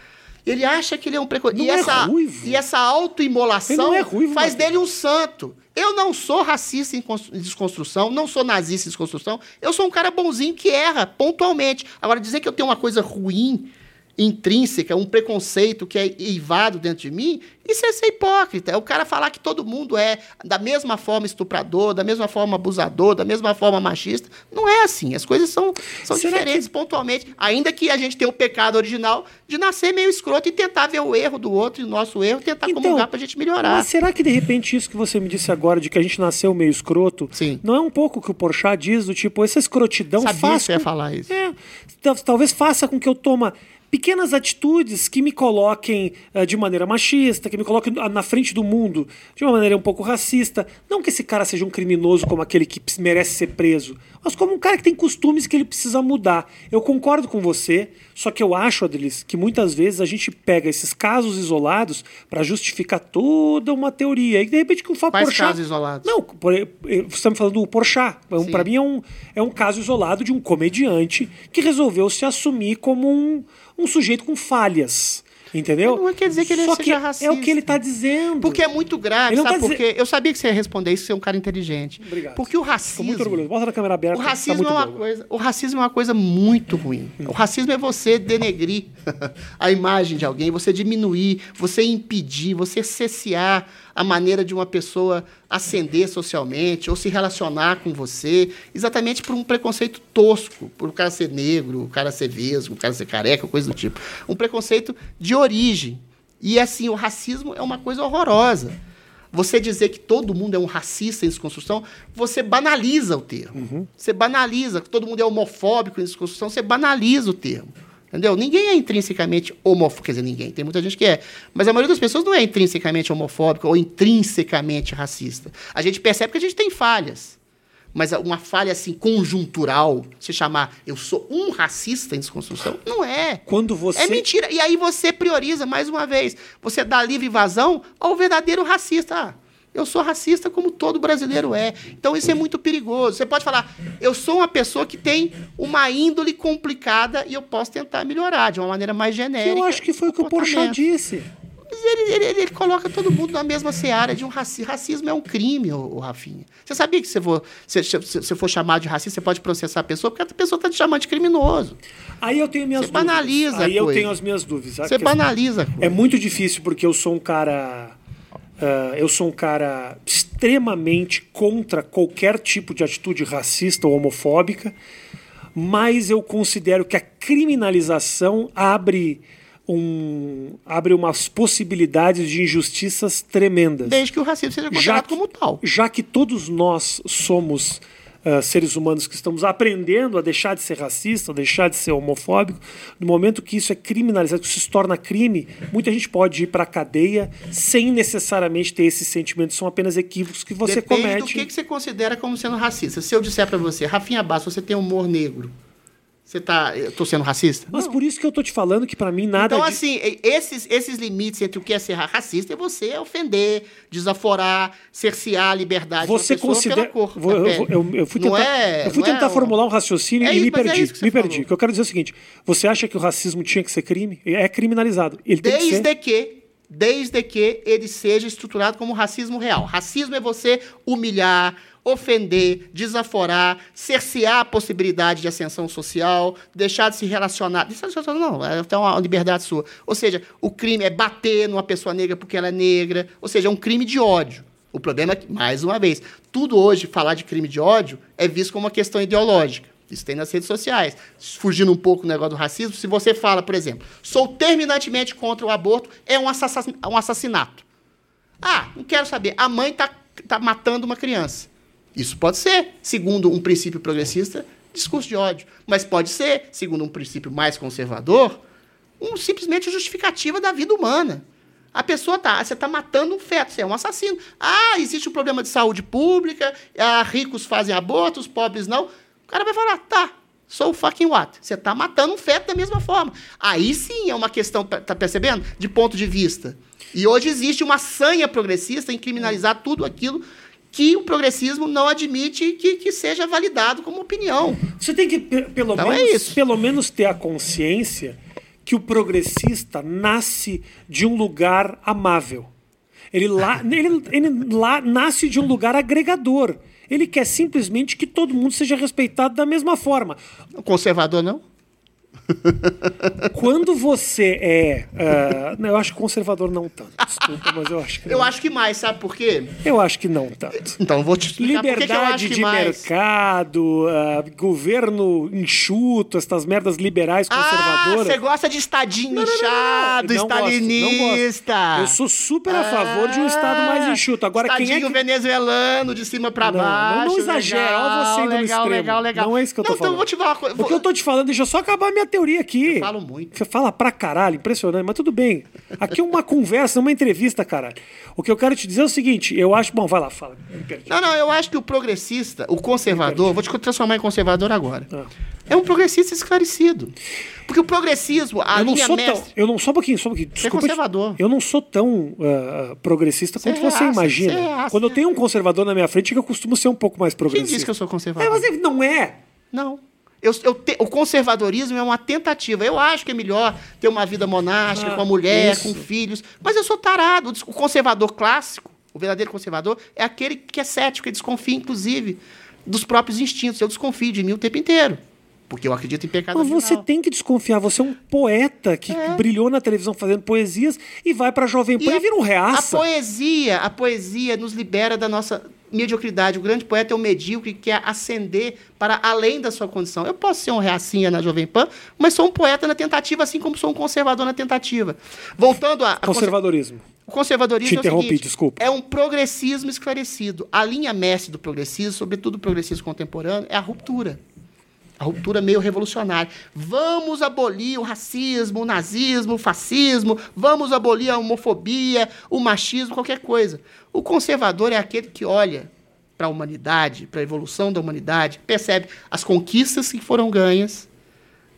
Ele acha que ele é um preconceito. E é essa, ruivo. e essa autoimolação é ruivo, faz dele um santo. Eu não sou racista em desconstrução, não sou nazista em desconstrução. Eu sou um cara bonzinho que erra pontualmente. Agora, dizer que eu tenho uma coisa ruim, intrínseca, um preconceito que é eivado dentro de mim, isso é ser hipócrita. É o cara falar que todo mundo é da mesma forma estuprador, da mesma forma abusador, da mesma forma machista. Não é assim. As coisas são, são Será diferentes pontualmente. Ainda que a gente tenha o pecado original de nascer meio escroto e tentar ver o erro do outro e o nosso erro, tentar comungar pra gente melhorar. Mas será que de repente isso que você me disse agora, de que a gente nasceu meio escroto, Sim. não é um pouco o que o Porchat diz, do tipo, essa escrotidão Sabia faz que você ia com- falar isso. É, tal- talvez faça com que eu toma pequenas atitudes que me coloquem eh, de maneira machista, que me coloquem na- frente do mundo de uma maneira um pouco racista. Não que esse cara seja um criminoso como aquele que merece ser preso, mas como um cara que tem costumes que ele precisa mudar. Eu concordo com você, só que eu acho, Adelis, que muitas vezes a gente pega esses casos isolados para justificar toda uma teoria. E de repente que o Fábio Porchat... casos isolados? Não, por- você está me falando do Porchat. É. Pra mim é um, é um caso isolado de um comediante que resolveu se assumir como um, um sujeito com falhas. Entendeu? Não quer dizer que ele Só seja que racista. É o que ele está dizendo. Porque é muito grave, não sabe tá por quê? Eu sabia que você ia responder isso, você é um cara inteligente. Obrigado. Porque o racismo... muito orgulhoso. Bota na câmera aberta. O tá racismo, muito é uma coisa, o racismo é uma coisa muito ruim. O racismo é você denegrir *laughs* a imagem de alguém, você diminuir, você impedir, você cessear a maneira de uma pessoa ascender socialmente ou se relacionar com você, exatamente por um preconceito tosco, por o cara ser negro, o cara ser vesgo, o cara ser careca, coisa do tipo. Um preconceito de origem. E assim, o racismo é uma coisa horrorosa. Você dizer que todo mundo é um racista em desconstrução, você banaliza o termo. Você banaliza, que todo mundo é homofóbico em desconstrução, você banaliza o termo. Entendeu? Ninguém é intrinsecamente homofóbico, quer dizer, ninguém, tem muita gente que é. Mas a maioria das pessoas não é intrinsecamente homofóbica ou intrinsecamente racista. A gente percebe que a gente tem falhas. Mas uma falha assim conjuntural, se chamar eu sou um racista em desconstrução, não é. Quando você. É mentira. E aí você prioriza, mais uma vez, você dá livre vazão ao verdadeiro racista. Ah, eu sou racista como todo brasileiro é. Então isso é muito perigoso. Você pode falar, eu sou uma pessoa que tem uma índole complicada e eu posso tentar melhorar de uma maneira mais genérica. Eu acho que foi o que o Porchat disse. Mas ele, ele, ele coloca todo mundo na mesma seara de um racismo. Racismo é um crime, ô, ô Rafinha. Você sabia que se for, se, se, você for chamado de racista, você pode processar a pessoa, porque a pessoa está te chamando de criminoso. Aí eu tenho minhas Você dúvidas. banaliza Aí eu tenho as minhas dúvidas. Você banaliza. É muito difícil porque eu sou um cara. Ah, eu sou um cara extremamente contra qualquer tipo de atitude racista ou homofóbica, mas eu considero que a criminalização abre, um, abre umas possibilidades de injustiças tremendas. Desde que o racismo seja Já considerado que, como tal. já que todos nós somos ah, seres humanos que estamos aprendendo a deixar de ser racista, a deixar de ser homofóbico, no momento que isso é criminalizado, que isso se torna crime, muita gente pode ir para a cadeia sem necessariamente ter esses sentimentos, são apenas equívocos que você Depende comete. do que, que você considera como sendo racista. Se eu disser pra você, Rafinha Bastos, você tem humor negro, você tá. Eu tô sendo racista? Mas por isso que eu tô te falando que para mim nada Então, de- assim, esses, esses limites entre o que é ser racista e você ofender, desaforar, cercear a liberdade Você considera. cor. Vou- eu, fui Não tentar, é- eu fui não é tentar um- formular um raciocínio É e isso, me é perdi. me perdi. falou. O que eu quero dizer é o seguinte: você acha que o racismo tinha que ser crime? É criminalizado. Ele tem que ser. Desde que, desde que ele seja estruturado como racismo real. Racismo é você humilhar, ofender, desaforar, cercear a possibilidade de ascensão social, deixar de se relacionar. De se relacionar, não, é até uma liberdade sua. Ou seja, o crime é bater numa pessoa negra porque ela é negra. Ou seja, é um crime de ódio. O problema é que, mais uma vez, tudo hoje, falar de crime de ódio, é visto como uma questão ideológica. Isso tem nas redes sociais. Fugindo um pouco do negócio do racismo, se você fala, por exemplo, sou terminantemente contra o aborto, é um assassin- assassinato. Ah, não quero saber. A mãe está tá matando uma criança. Isso pode ser, segundo um princípio progressista, discurso de ódio. Mas pode ser, segundo um princípio mais conservador, um, simplesmente justificativa da vida humana. A pessoa tá, você está matando um feto, você é um assassino. Ah, existe um problema de saúde pública, ah, ricos fazem aborto, os pobres não. O cara vai falar, tá, sou fucking what? Você está matando um feto da mesma forma. Aí sim é uma questão, tá percebendo? De ponto de vista. E hoje existe uma sanha progressista em criminalizar tudo aquilo que o progressismo não admite que, que seja validado como opinião. Você tem que, pe- pelo, Então é menos, isso. pelo menos, ter a consciência que o progressista nasce de um lugar amável. Ele lá, ele, ele lá nasce de um lugar agregador. Ele quer simplesmente que todo mundo seja respeitado da mesma forma. O conservador não? *laughs* Quando você é. ah, não, eu acho conservador não tanto. Desculpa, mas eu acho que Eu não. acho que mais, sabe por quê? Eu acho que não tanto. Então, eu vou te explicar por que que eu Liberdade de mais. mercado, ah, governo enxuto, essas merdas liberais Ah, conservadoras. você gosta de estadinho Não, não, não, não, não. inchado, Não gosto, não gosto. Eu sou super a favor de um Estado mais enxuto. Agora, quem é que. venezuelano, de cima pra Não, não, baixo. não exagera. Olha você indo no legal, extremo. legal, legal. Não é isso que eu tô não, falando. Então, eu vou te falar uma coisa. O que eu tô te falando, deixa eu só acabar minha teoria aqui. Eu falo muito. Você fala pra caralho, impressionante, mas tudo bem. Aqui é uma *laughs* conversa, uma entrevista, caralho. O que eu quero te dizer é o seguinte, eu acho. Bom, vai lá, fala. Não, não, eu acho que o progressista, o conservador, vou te transformar em conservador agora. Ah. É um progressista esclarecido. Porque o progressismo, a eu não sou mestre. tão. Eu não sou um pouquinho, só um pouquinho. Você é Desculpa te- conservador. Eu não sou tão ah, progressista quanto Você é você reaça, imagina. você é. Quando eu tenho um conservador na minha frente, é eu costumo ser um pouco mais Quem progressista. disse que eu sou É, conservador? mas ele não é. Não. Eu, eu te- o conservadorismo é uma tentativa. Eu acho que é melhor ter uma vida monástica, Ah, com a mulher, isso. com filhos. Mas eu sou tarado. O conservador clássico, o verdadeiro conservador, é aquele que é cético, que desconfia, inclusive, dos próprios instintos. Eu desconfio de mim o tempo inteiro. Porque eu acredito em pecado Mas você tem que desconfiar. Você é um poeta que É. brilhou na televisão fazendo poesias e vai pra Jovem Pan e, a- vira um A reaça. poesia, a poesia nos libera da nossa mediocridade. O grande poeta é o medíocre que quer ascender para além da sua condição. Eu posso ser um reacinha na Jovem Pan, mas sou um poeta na tentativa, assim como sou um conservador na tentativa. Voltando a, a conser- Conservadorismo. o conservadorismo Te é interrompi, seguinte, desculpa. É um progressismo esclarecido. A linha mestre do progressismo, sobretudo o progressismo contemporâneo, é a ruptura. A ruptura meio revolucionária. Vamos abolir o racismo, o nazismo, o fascismo, vamos abolir a homofobia, o machismo, qualquer coisa. O conservador é aquele que olha para a humanidade, para a evolução da humanidade, percebe as conquistas que foram ganhas,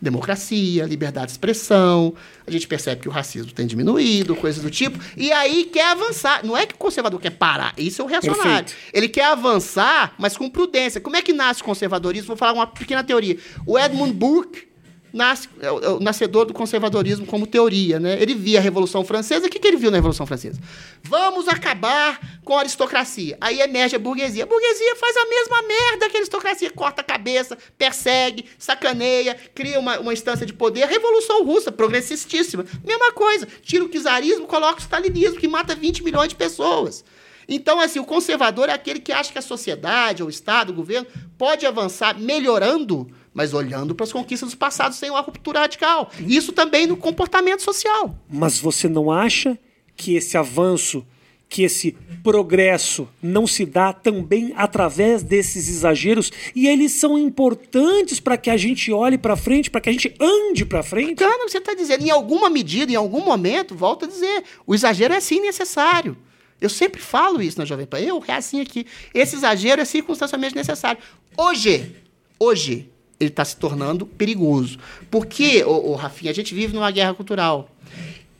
democracia, liberdade de expressão, a gente percebe que o racismo tem diminuído, coisas do tipo, e aí quer avançar. Não é que o conservador quer parar, isso é o reacionário. Perfeito. Ele quer avançar, mas com prudência. Como é que nasce o conservadorismo? Vou falar uma pequena teoria. O Edmund Burke, nasce, é o, é o nascedor do conservadorismo como teoria. Né? Ele via a Revolução Francesa. O que, que ele viu na Revolução Francesa? Vamos acabar com a aristocracia. Aí emerge a burguesia. A burguesia faz a mesma merda que a aristocracia. Corta a cabeça, persegue, sacaneia, cria uma, uma instância de poder. Revolução Russa, progressistíssima. Mesma coisa. Tira o czarismo, coloca o stalinismo, que mata 20 milhões de pessoas. Então, assim, o conservador é aquele que acha que a sociedade, o Estado, o governo, pode avançar melhorando mas olhando para as conquistas dos passados sem uma ruptura radical. Isso também no comportamento social. Mas você não acha que esse avanço, que esse progresso não se dá também através desses exageros e eles são importantes para que a gente olhe para frente, para que a gente ande para frente? Cara, você está dizendo, em alguma medida, em algum momento, volta a dizer, o exagero é sim necessário. Eu sempre falo isso na Jovem Pan. Eu, é assim aqui. Esse exagero é circunstancialmente necessário. Hoje, hoje, ele está se tornando perigoso. Porque, o, Rafinha, a gente vive numa guerra cultural.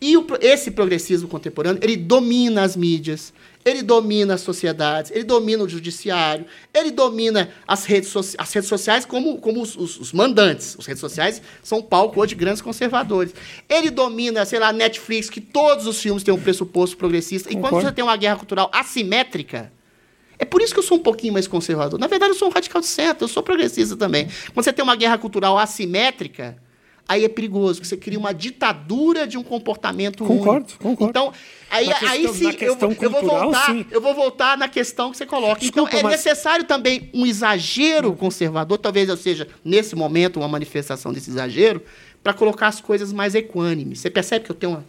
E o, esse progressismo contemporâneo, ele domina as mídias, ele domina as sociedades, ele domina o judiciário, ele domina as redes, so as redes sociais como, como os, os, os, mandantes. As redes sociais são palco hoje de grandes conservadores. Ele domina, sei lá, a Netflix, que todos os filmes têm um pressuposto progressista. Concordo. E quando você tem uma guerra cultural assimétrica, é por isso que eu sou um pouquinho mais conservador. Na verdade, eu sou um radical de centro, eu sou progressista também. Quando você tem uma guerra cultural assimétrica, aí é perigoso, porque você cria uma ditadura de um comportamento Concordo, único. concordo. Então, aí, questão, aí sim, eu, cultural, eu, vou voltar, sim. eu vou voltar na questão que você coloca. Então, Desculpa, então, é mas... necessário também um exagero conservador, talvez eu seja, nesse momento, uma manifestação desse exagero, para colocar as coisas mais equânimes. Você percebe que eu tenho uma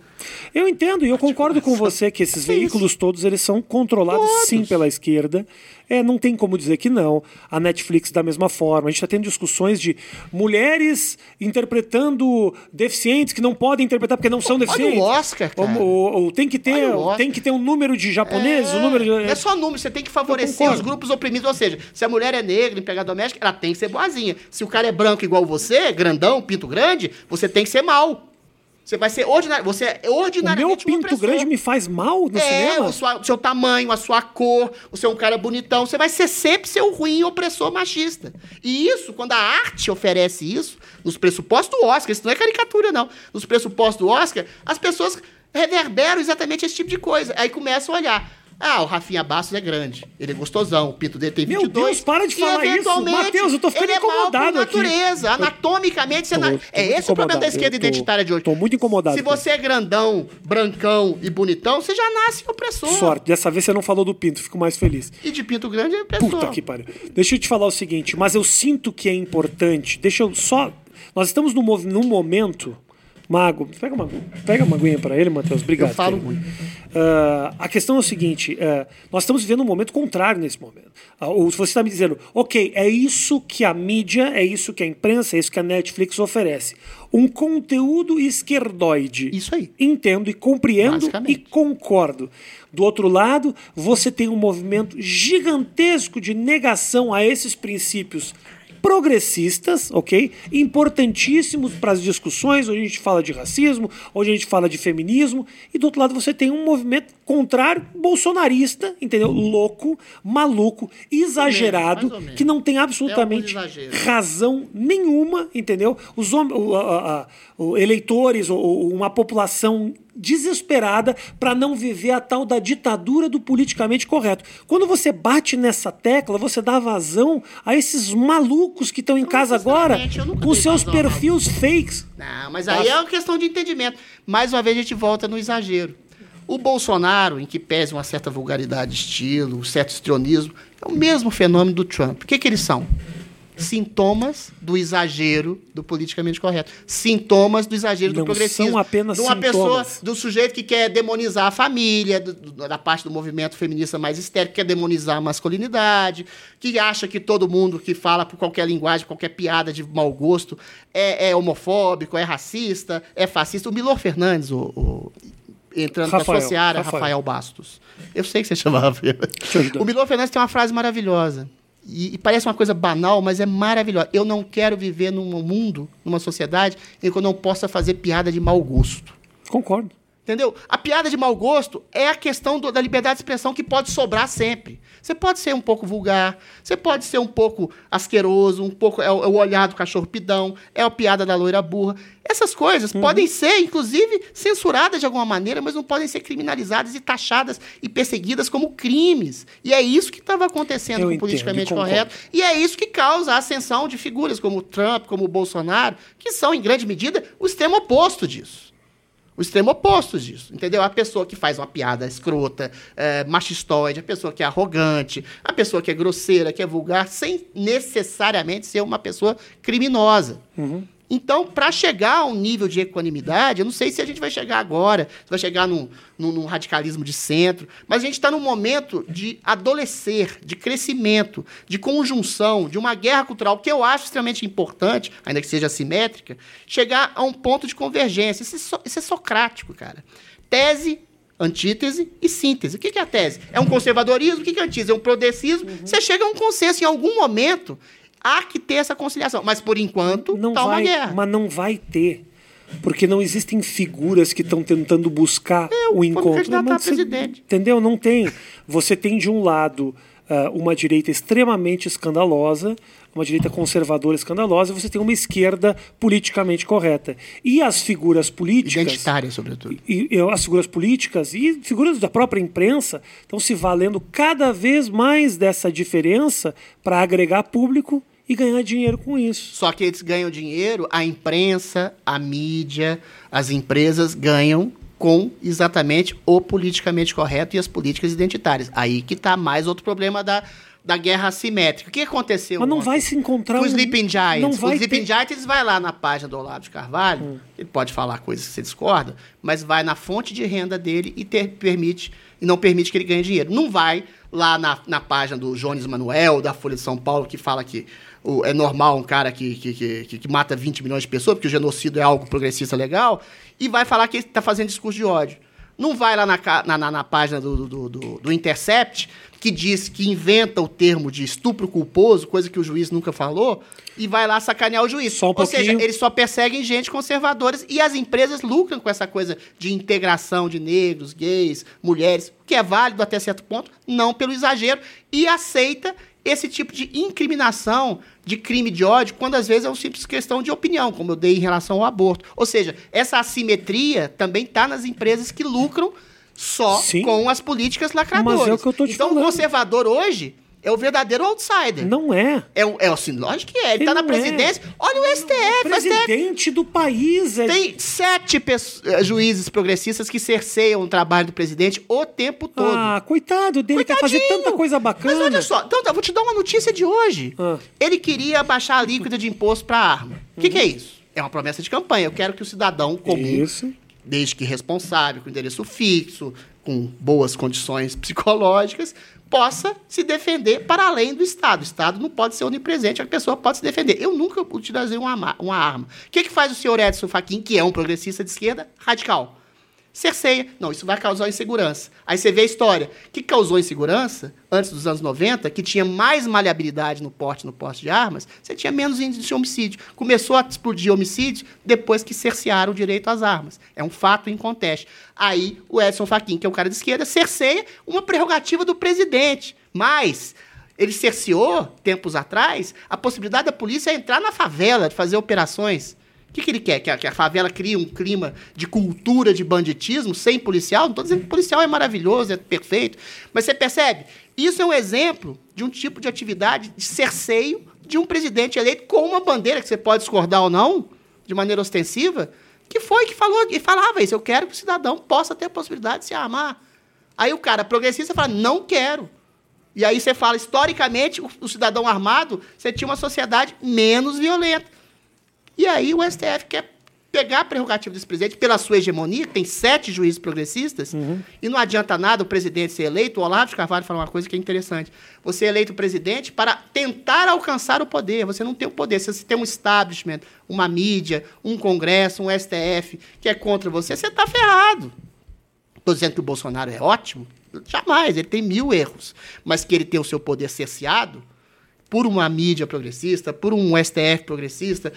eu entendo e eu concordo com você que esses veículos todos eles são controlados todos. sim pela esquerda. É, não tem como dizer que não. A Netflix da mesma forma. A gente está tendo discussões de mulheres interpretando deficientes que não podem interpretar porque não são deficientes. Olha o Oscar, cara. Ou, ou, ou tem que ter, tem que ter um número de japoneses, é, um número de... Não é só número, você tem que favorecer os grupos oprimidos, ou seja, se a mulher é negra, empregada doméstica, ela tem que ser boazinha. Se o cara é branco igual você, grandão, pinto grande, você tem que ser mal. Você vai ser ordinário. Você é ordinariamente O meu pinto grande me faz mal no é, cinema? O, sua, o seu tamanho, a sua cor, o seu um cara bonitão. Você vai ser sempre seu ruim opressor machista. E isso, quando a arte oferece isso, nos pressupostos do Oscar, isso não é caricatura, não. Nos pressupostos do Oscar, as pessoas reverberam exatamente esse tipo de coisa. Aí começam a olhar. Ah, o Rafinha Bastos é grande. Ele é gostosão. O pinto dele tem 22. Meu Deus, para de falar isso. Matheus, eu tô ficando ele incomodado é mal por natureza. Aqui. Anatomicamente, você tô, na... é esse o problema da esquerda tô, identitária de hoje. Tô muito incomodado. Se você é grandão, brancão e bonitão, você já nasce opressor. Sorte. Dessa vez você não falou do pinto. Fico mais feliz. E de pinto grande é opressor. Puta que pariu. Deixa eu te falar o seguinte, mas eu sinto que é importante. Deixa eu só... Nós estamos num, num momento Mago, pega uma, pega uma aguinha para ele, Matheus. Obrigado. Eu falo muito. Uh, a questão é o seguinte: uh, nós estamos vivendo um momento contrário nesse momento. Uh, você está me dizendo, ok, é isso que a mídia, é isso que a imprensa, é isso que a Netflix oferece. Um conteúdo esquerdoide. Isso aí. Entendo e compreendo e concordo. Do outro lado, você tem um movimento gigantesco de negação a esses princípios progressistas, ok? Importantíssimos para as discussões, onde a gente fala de racismo, onde a gente fala de feminismo, e do outro lado você tem um movimento contrário, bolsonarista, entendeu? Louco, maluco, exagerado, menos, que não tem absolutamente razão nenhuma, entendeu? Os homens, eleitores ou uma população desesperada para não viver a tal da ditadura do politicamente correto. Quando você bate nessa tecla, você dá vazão a esses malucos que estão em casa agora com seus perfis fakes. Não, mas aí é uma questão de entendimento. Mais uma vez a gente volta no exagero. O Bolsonaro, em que pese uma certa vulgaridade de estilo, um certo estrionismo, é o mesmo fenômeno do Trump. O que, que eles são? Sintomas do exagero do politicamente correto. Sintomas do exagero Não do progressismo. São apenas de uma sintomas. pessoa, do sujeito que quer demonizar a família, do, do, da parte do movimento feminista mais histérico, quer demonizar a masculinidade, que acha que todo mundo que fala por qualquer linguagem, qualquer piada de mau gosto é, é homofóbico, é racista, é fascista. O Milor Fernandes, o, o entrando Rafael, sua seara, Rafael. Rafael Bastos. Eu sei que você *laughs* chamava. O Milor Fernandes tem uma frase maravilhosa e, e, parece uma coisa banal, mas é maravilhosa. Eu não quero viver num mundo, numa sociedade, em que eu não possa fazer piada de mau gosto. Concordo. Entendeu? A piada de mau gosto é a questão do- da liberdade de expressão que pode sobrar sempre. Você pode ser um pouco vulgar, você pode ser um pouco asqueroso, um pouco é o, é o olhar do cachorro pidão, é a piada da loira burra. Essas coisas podem ser, inclusive, censuradas de alguma maneira, mas não podem ser criminalizadas e taxadas e perseguidas como crimes. E é isso que estava acontecendo Eu com o politicamente correto. E é isso que causa a ascensão de figuras como o Trump, como o Bolsonaro, que são, em grande medida, o extremo oposto disso. O extremo oposto disso, entendeu? A pessoa que faz uma piada escrota, é, machistóide, a pessoa que é arrogante, a pessoa que é grosseira, que é vulgar, sem necessariamente ser uma pessoa criminosa. Então, para chegar a um nível de equanimidade, eu não sei se a gente vai chegar agora, se vai chegar num, num- num radicalismo de centro, mas a gente está num momento de adolescer, de crescimento, de conjunção, de uma guerra cultural que eu acho extremamente importante, ainda que seja assimétrica, chegar a um ponto de convergência. Isso é, so- isso é socrático, cara. Tese, antítese e síntese. O que é a tese? É um conservadorismo? O que é a antítese? É um progressismo? Você chega a um consenso em algum momento. Há que ter essa conciliação. Mas, por enquanto, não tá uma vai, guerra. mas não vai ter. Porque não existem figuras que estão tentando buscar o vou encontro. me candidatar Mas você- presidente. Entendeu? Não tem. Você tem de um lado ah, uma direita extremamente escandalosa, uma direita conservadora escandalosa, e você tem uma esquerda politicamente correta. E as figuras políticas. Identitária, sobretudo. e, e as figuras políticas e figuras da própria imprensa estão se valendo cada vez mais dessa diferença para agregar público e ganhar dinheiro com isso. Só que eles ganham dinheiro, a imprensa, a mídia, as empresas ganham com exatamente o politicamente correto e as políticas identitárias. Aí que tá mais outro problema da, da guerra assimétrica. O que aconteceu? Mas não ontem? vai se encontrar Com um- o Sleeping Giants. não o vai Sleeping ter- Giants vai lá na página do Olavo de Carvalho, ele pode falar coisas que você discorda, mas vai na fonte de renda dele e ter- permite e não permite que ele ganhe dinheiro. Não vai lá na, na página do Jones Manuel, da Folha de São Paulo, que fala que o- é normal um cara que, que, que, que- mata 20 milhões de pessoas, porque o genocídio é algo progressista legal, e vai falar que ele está fazendo discurso de ódio. Não vai lá na, na, na- na página do, do, do- do Intercept, que diz que inventa o termo de estupro culposo, coisa que o juiz nunca falou, e vai lá sacanear o juiz. Só um Ou seja, pouquinho. eles só perseguem gente conservadora e as empresas lucram com essa coisa de integração de negros, gays, mulheres, que é válido até certo ponto, não pelo exagero, e aceita esse tipo de incriminação de crime de ódio, quando às vezes é uma simples questão de opinião, como eu dei em relação ao aborto. Ou seja, essa assimetria também está nas empresas que lucram só Sim. com as políticas lacradoras. É o que eu tô te então, falando. o conservador hoje é o verdadeiro outsider. Não é. É, o- é assim, lógico que é. Ele, Ele tá na não é. presidência. Olha o STF. o STF Presidente do país. É... tem sete eh, juízes progressistas que cerceiam o trabalho do presidente o tempo todo. Ah, coitado dele, quer fazer Coitadinho. tanta coisa Mas bacana. olha só, então, eu vou te dar uma notícia de hoje. Ah. Ele queria baixar a líquida de imposto para arma. O que, que é isso? É uma promessa de campanha. Eu quero que o cidadão comum, Isso. desde que responsável, com endereço fixo, com boas condições psicológicas, possa se defender para além do Estado. O Estado não pode ser onipresente, a pessoa pode se defender. Eu nunca utilizei uma, ma- uma arma. O que, que faz o senhor Edson Fachin, que é um progressista de esquerda, radical? Cerceia. Não, isso vai causar insegurança. Aí você vê a história. O que causou insegurança antes dos anos 90, que tinha mais maleabilidade no porte no porte de armas, você tinha menos índice de homicídio. Começou a explodir homicídios depois que cercearam o direito às armas. É um fato inconteste. Aí o Edson Fachin, que é um cara de esquerda, cerceia uma prerrogativa do presidente. Mas ele cerceou, tempos atrás, a possibilidade da polícia entrar na favela, de fazer operações. O que, que ele quer? Que a, que a favela crie um clima de cultura de banditismo sem policial? Não estou dizendo que policial é maravilhoso, é perfeito. Mas você percebe? Isso é um exemplo de um tipo de atividade de cerceio de um presidente eleito com uma bandeira que você pode discordar ou não, de maneira ostensiva, que foi que falou e falava isso. Eu quero que o cidadão possa ter a possibilidade de se armar. Aí o cara progressista fala, não quero. E aí você fala, historicamente, o, o cidadão armado, você tinha uma sociedade menos violenta. E aí o STF quer pegar a prerrogativa desse presidente pela sua hegemonia, tem sete juízes progressistas, e não adianta nada o presidente ser eleito. O Olavo de Carvalho fala uma coisa que é interessante. Você é eleito presidente para tentar alcançar o poder. Você não tem o poder. Se você tem um establishment, uma mídia, um congresso, um STF que é contra você, você está ferrado. Estou dizendo que o Bolsonaro é ótimo? Jamais, ele tem mil erros. Mas que ele tem o seu poder cerceado por uma mídia progressista, por um STF progressista.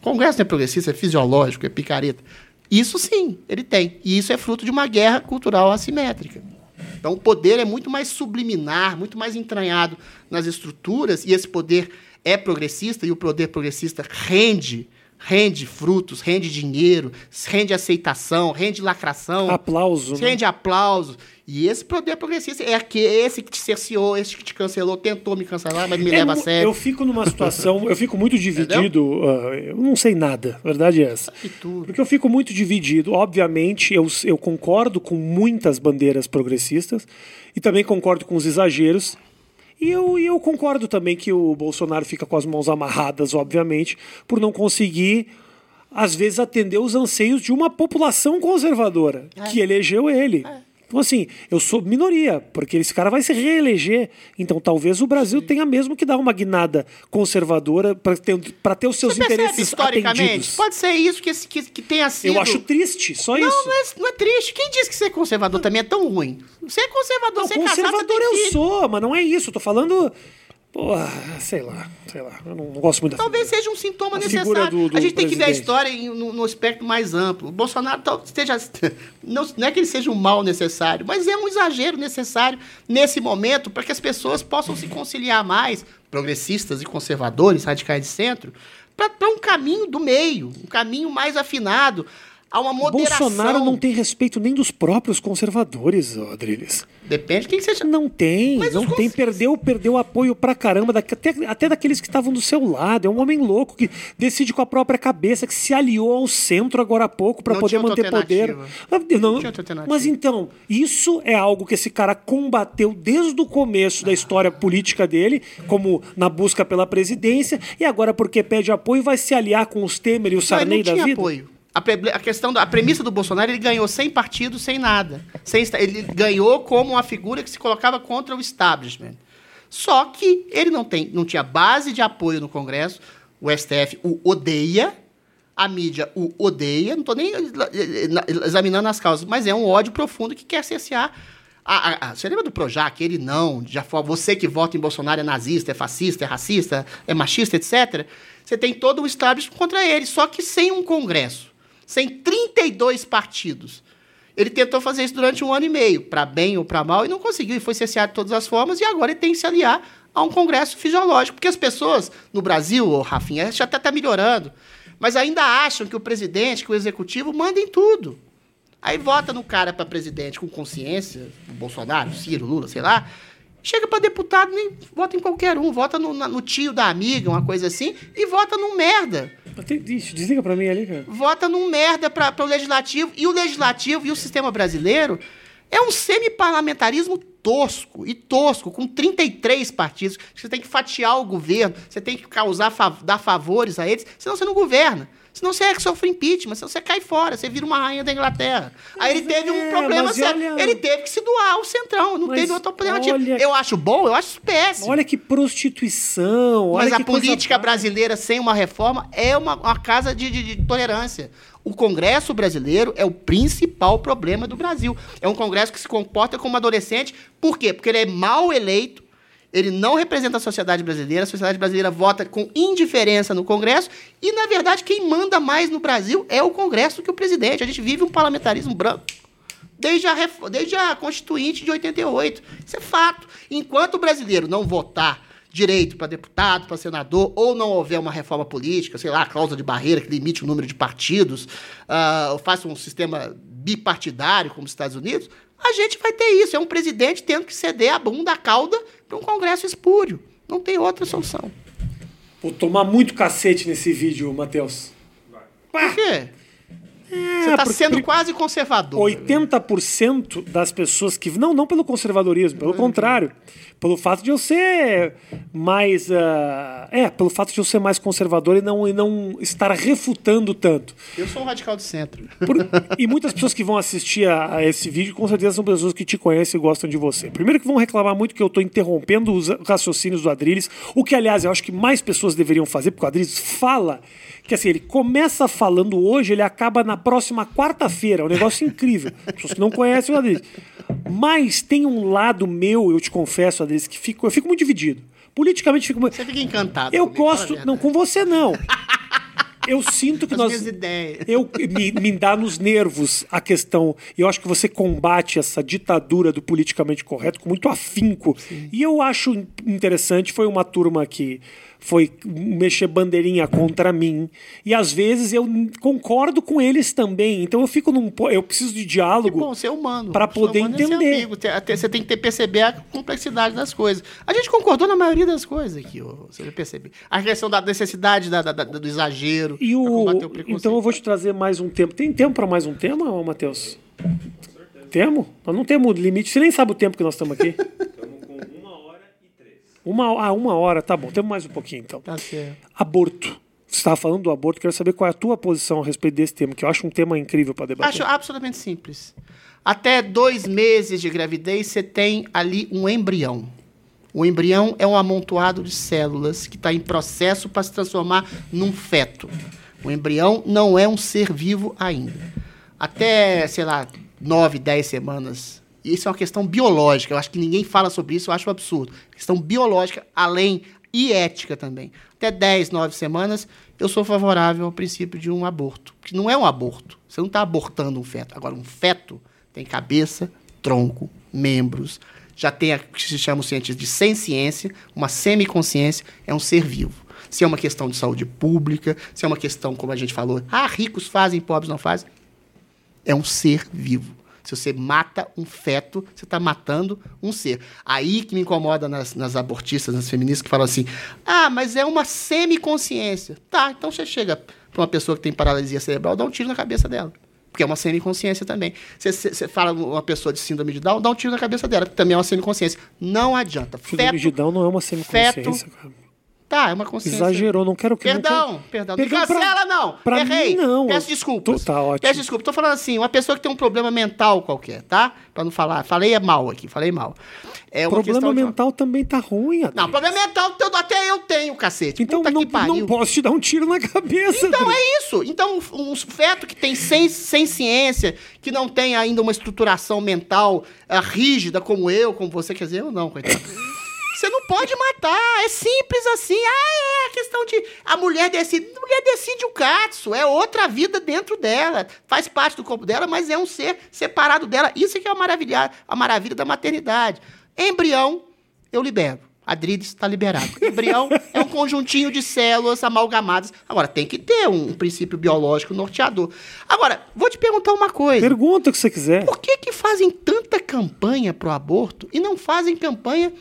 Congresso não é progressista, é fisiológico, é picareta. Isso sim, ele tem. E isso é fruto de uma guerra cultural assimétrica. Então, o poder é muito mais subliminar, muito mais entranhado nas estruturas, e esse poder é progressista, e o poder progressista rende rende frutos, rende dinheiro, rende aceitação, rende lacração. Aplauso. Né? Rende aplauso. E esse poder progressista é aquele, esse que te cerceou, esse que te cancelou, tentou me cancelar, mas me é, leva a sério. Eu fico numa situação, eu fico muito *laughs* dividido. Uh, eu não sei nada, a verdade é essa. Porque eu fico muito dividido. Obviamente, eu, eu concordo com muitas bandeiras progressistas e também concordo com os exageros. E eu, e eu concordo também que o Bolsonaro fica com as mãos amarradas, obviamente, por não conseguir, às vezes, atender os anseios de uma população conservadora é. que elegeu ele. É. Então, assim, eu sou minoria, porque esse cara vai se reeleger. Então, talvez o Brasil Sim. tenha mesmo que dar uma guinada conservadora para ter, ter os seus Você interesses historicamente, atendidos. Pode ser isso que, que, que tenha sido. Eu acho triste, só não, isso. Não, é, não é triste. Quem disse que ser conservador também é tão ruim? Você é conservador, não, você é conservador casado, eu filho. sou, mas não é isso. Eu tô falando Porra, sei lá, sei lá. Eu não, não gosto muito da Talvez figura. seja um sintoma a necessário. Do, do a gente tem presidente. que ver a história em, no, no, aspecto mais amplo. O Bolsonaro esteja. *laughs* Não, não é que ele seja um mal necessário, mas é um exagero necessário nesse momento para que as pessoas possam se conciliar mais, progressistas e conservadores, radicais de centro, para um caminho do meio, um caminho mais afinado, há uma moderação. Bolsonaro não tem respeito nem dos próprios conservadores, Adriles. Depende de quem seja. Não tem, Mas não tem. Perdeu, perdeu apoio pra caramba, até, até daqueles que estavam do seu lado. É um homem louco que decide com a própria cabeça, que se aliou ao centro agora há pouco para poder manter poder. Ah, não, não mas então, isso é algo que esse cara combateu desde o começo da história política dele, como na busca pela presidência, e agora porque pede apoio vai se aliar com os Temer e o Sarney da vida. Apoio a, a, questão da a premissa do Bolsonaro, ele ganhou sem partido, sem nada. Sem, ele ganhou como uma figura que se colocava contra o establishment. Só que ele não, tem, não tinha base de apoio no Congresso, o STF o odeia, a mídia o odeia, não estou nem examinando as causas, mas é um ódio profundo que quer cercear. A, a, a, você lembra do Projac? Ele não, já foi, você que vota em Bolsonaro é nazista, é fascista, é racista, é machista, etc. Você tem todo o establishment contra ele, só que sem um Congresso sem 32 partidos. Ele tentou fazer isso durante um ano e meio, para bem ou para mal, e não conseguiu, e foi cesseado de todas as formas, e agora ele tem que se aliar a um congresso fisiológico. Porque as pessoas no Brasil, oh, Rafinha, já até está melhorando, mas ainda acham que o presidente, que o executivo mandem tudo. Aí vota no cara para presidente com consciência, o Bolsonaro, Ciro, Lula, sei lá, Chega para deputado, nem vota em qualquer um, vota no, no, tio da amiga, uma coisa assim, e vota num merda. Desliga para mim ali, cara. Vota num merda para o legislativo. E o legislativo e o sistema brasileiro é um semi-parlamentarismo tosco e tosco, com 33 partidos. Você tem que fatiar o governo, você tem que causar, dar favores a eles, senão você não governa. Senão você é que sofre impeachment, senão você cai fora, você vira uma rainha da Inglaterra. Aí ele teve um é, problema sério. Olha... Ele teve que se doar ao centrão, não mas teve outra alternativa. Olha... Eu acho bom, eu acho péssimo. Olha que prostituição. Mas a política brasileira sem uma reforma é uma, uma casa de, de, de tolerância. O Congresso brasileiro é o principal problema do Brasil. É um Congresso que se comporta como adolescente. Por quê? Porque ele é mal eleito ele não representa a sociedade brasileira, a sociedade brasileira vota com indiferença no Congresso, e, na verdade, quem manda mais no Brasil é o Congresso que o presidente. A gente vive um parlamentarismo branco. Desde a, desde a Constituinte de 88. Isso é fato. Enquanto o brasileiro não votar direito para deputado, para senador, ou não houver uma reforma política, sei lá, cláusula de barreira que limite o número de partidos, uh, faça um sistema bipartidário como os Estados Unidos, a gente vai ter isso. É um presidente tendo que ceder a bunda, a cauda, para um Congresso espúrio. Não tem outra solução. Vou tomar muito cacete nesse vídeo, Matheus. Por quê? É, Você está sendo quase conservador. 80% das pessoas que. Não, não pelo conservadorismo, pelo contrário. Pelo fato de eu ser mais. Uh, é, pelo fato de eu ser mais conservador e não, e não estar refutando tanto. Eu sou um radical de centro. Por, e muitas pessoas que vão assistir a, a, esse vídeo, com certeza são pessoas que te conhecem e gostam de você. Primeiro que vão reclamar muito que eu estou interrompendo os raciocínios do Adriles, o que, aliás, eu acho que mais pessoas deveriam fazer, porque o Adriles fala que assim, ele começa falando hoje, ele acaba na próxima quarta-feira. É um negócio incrível. Pessoas que não conhecem o Adriles. Mas tem um lado meu, eu te confesso, Adriles, que fico, eu fico muito dividido. Politicamente fico muito. Você fica encantado. Eu comigo, gosto. Não, com você não. eu sinto que As nós. Eu, me, me dá nos nervos a questão. E eu acho que você combate essa ditadura do politicamente correto com muito afinco. E eu acho in- interessante. Foi uma turma que foi mexer bandeirinha contra mim. E às vezes eu concordo com eles também. Então eu fico num. Eu preciso de diálogo. Bom, ser humano. Pra Ser poder humano é ser entender. até Você tem que ter, perceber a complexidade das coisas. A gente concordou na maioria das coisas aqui, você vai perceber. A questão da necessidade da- da- da- do exagero. E o. combater o preconceito. Então eu vou te trazer mais um tempo. Tem tempo para mais um tema, Matheus? Temos? Nós não temos limite. Você nem sabe o tempo que nós estamos aqui. *laughs* Estamos com uma hora e três. Uma, ah, uma hora, tá bom. Temos mais um pouquinho então. Tá certo. Aborto. Você estava falando do aborto, quero saber qual é a tua posição a respeito desse tema, que eu acho um tema incrível para debater. Acho absolutamente simples. Até dois meses de gravidez, você tem ali um embrião. O embrião é um amontoado de células que está em processo para se transformar num feto. O embrião não é um ser vivo ainda. Até, sei lá, nove, dez semanas. Isso é uma questão biológica. Eu acho que ninguém fala sobre isso, eu acho um absurdo. Questão biológica, além e ética também. Até 10, 9 semanas, eu sou favorável ao princípio de um aborto. Que não é um aborto. Você não está abortando um feto. Agora, um feto tem cabeça, tronco, membros. Já tem o que se chama os cientistas de senciência, uma semiconsciência, é um ser vivo. Se é uma questão de saúde pública, se é uma questão, como a gente falou, ah, ricos fazem, pobres não fazem. É um ser vivo. Se você mata um feto, você está matando um ser. Aí que me incomoda nas, nas abortistas, nas feministas, que falam assim: ah, mas é uma semiconsciência. Tá, então você chega para uma pessoa que tem paralisia cerebral, dá um tiro na cabeça dela. Porque é uma semiconsciência também. Você, você, fala uma pessoa de síndrome de Down, dá um tiro na cabeça dela, que também é uma semiconsciência. Não adianta. Síndrome de Down não é uma semiconsciência, feto, cara. Tá, é uma consciência. Exagerou, não quero que não Perdão, quero- perdão. Não pra- cancela, não. pra Errei. mim, não. Peço desculpas. Tô- tá ótimo. Peço desculpas. Tô falando assim, uma pessoa que tem um problema mental qualquer, tá? Pra não falar. Falei mal aqui, falei mal. É uma Problema questão de- mental também tá ruim, Adri. Não, problema mental até eu tenho, cacete. Então Puta não, não posso te dar um tiro na cabeça. Então é isso. Então, um feto que tem sem, sem ciência, que não tem ainda uma estruturação mental ah, rígida como eu, como você, quer dizer, eu não, coitado. Você não pode matar, é simples assim. Ah, é a questão de. A mulher decide. A mulher decide o catso, é outra vida dentro dela. Faz parte do corpo dela, mas é um ser separado dela. Isso é que é a maravilha, a maravilha da maternidade. Embrião, eu libero. Adrides está liberado. Embrião *laughs* é um conjuntinho de células amalgamadas. Agora, tem que ter um princípio biológico norteador. Agora, vou te perguntar uma coisa. Pergunta o que você quiser. Por que, que fazem tanta campanha pro aborto e não fazem campanha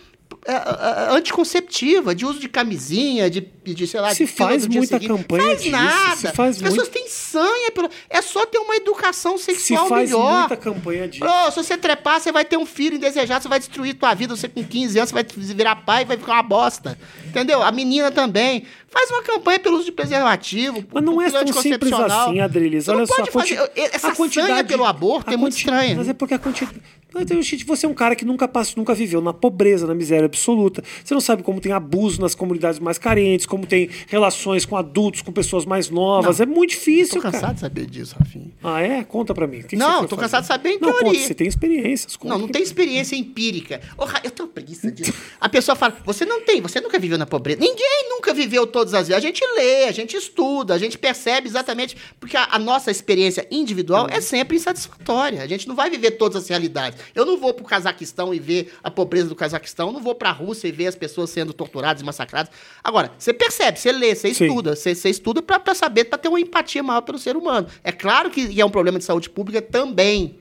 é, é, é, anticonceptiva, de uso de camisinha, de, de sei lá, Se de faz muita seguinte? campanha faz disso, nada. se faz As pessoas muito. têm sanha. Pelo... É só ter uma educação Se sexual faz melhor. muita campanha disso. Ô, se você trepar, você vai ter um filho indesejado, você vai destruir tua vida. Você com 15 anos, você vai virar pai e vai ficar uma bosta. Entendeu? A menina também. Faz uma campanha pelo uso de preservativo. Mas não é tão simples assim. Você Olha não só, fazer... Essa sanha pelo aborto é muito estranha. Mas é porque a quantidade. Então, você é um cara que nunca passou, nunca viveu na pobreza, na miséria absoluta. Você não sabe como tem abuso nas comunidades mais carentes, como tem relações com adultos, com pessoas mais novas. É muito difícil, Tô cara. cansado de saber disso, Rafinha. Ah, é? Conta pra mim. O que que Não, foi tô cansado de saber em Não, teoria. conta, você tem experiências. Conta Não, não que- tem experiência empírica. Ra- eu tenho preguiça disso. *laughs* A pessoa fala, você não tem, você nunca viveu na pobreza. Ninguém nunca viveu todas as vezes. A gente lê, a gente estuda, a gente percebe exatamente, porque a, a nossa experiência individual é sempre insatisfatória. A gente não vai viver todas as realidades. Eu não vou pro Cazaquistão e ver a pobreza do Cazaquistão, não vou pra Rússia e ver as pessoas sendo torturadas e massacradas. Agora, você percebe, você lê, você Sim. estuda, você, você estuda pra saber, pra ter uma empatia maior pelo ser humano. É claro que é um problema de saúde pública também.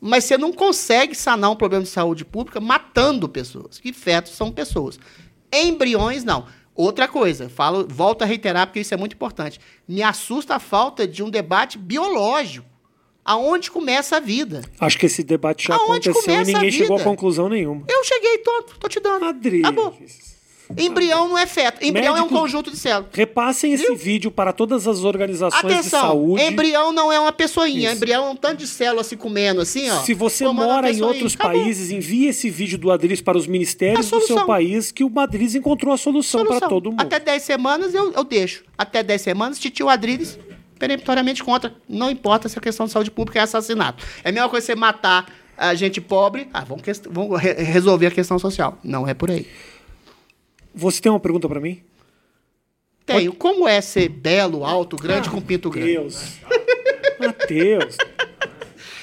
Mas você não consegue sanar um problema de saúde pública matando pessoas. Que fetos são pessoas. Embriões, não. Outra coisa, falo, volto a reiterar porque isso é muito importante. Me assusta a falta de um debate biológico. Aonde começa a vida? Acho que esse debate já Aonde aconteceu e ninguém chegou a conclusão nenhuma. Eu cheguei, tô, tô te dando. Adri. Acabou. Embrião não é feto. Embrião é um Médicos- conjunto de células. Repassem esse Viu? vídeo para todas as organizações de Atenção, saúde. embrião não é uma pessoinha. Isso. Embrião é um tanto de células se comendo assim, ó. Se você mora em outros Acabou. países, envie esse vídeo do Adris para os ministérios do seu país, que o Madriz encontrou a solução, para Solução. todo mundo. Até 10 semanas eu, eu deixo. Até 10 semanas, titio Adriles peremptoriamente contra. Não importa se a questão de saúde pública é assassinato. É a mesma coisa você matar a gente pobre. Ah, vamos, vamos re- resolver a questão social. Não é por aí. Você tem uma pergunta para mim? Tenho. Como é ser belo, alto, grande, com pinto grande? Deus. Matheus. *laughs*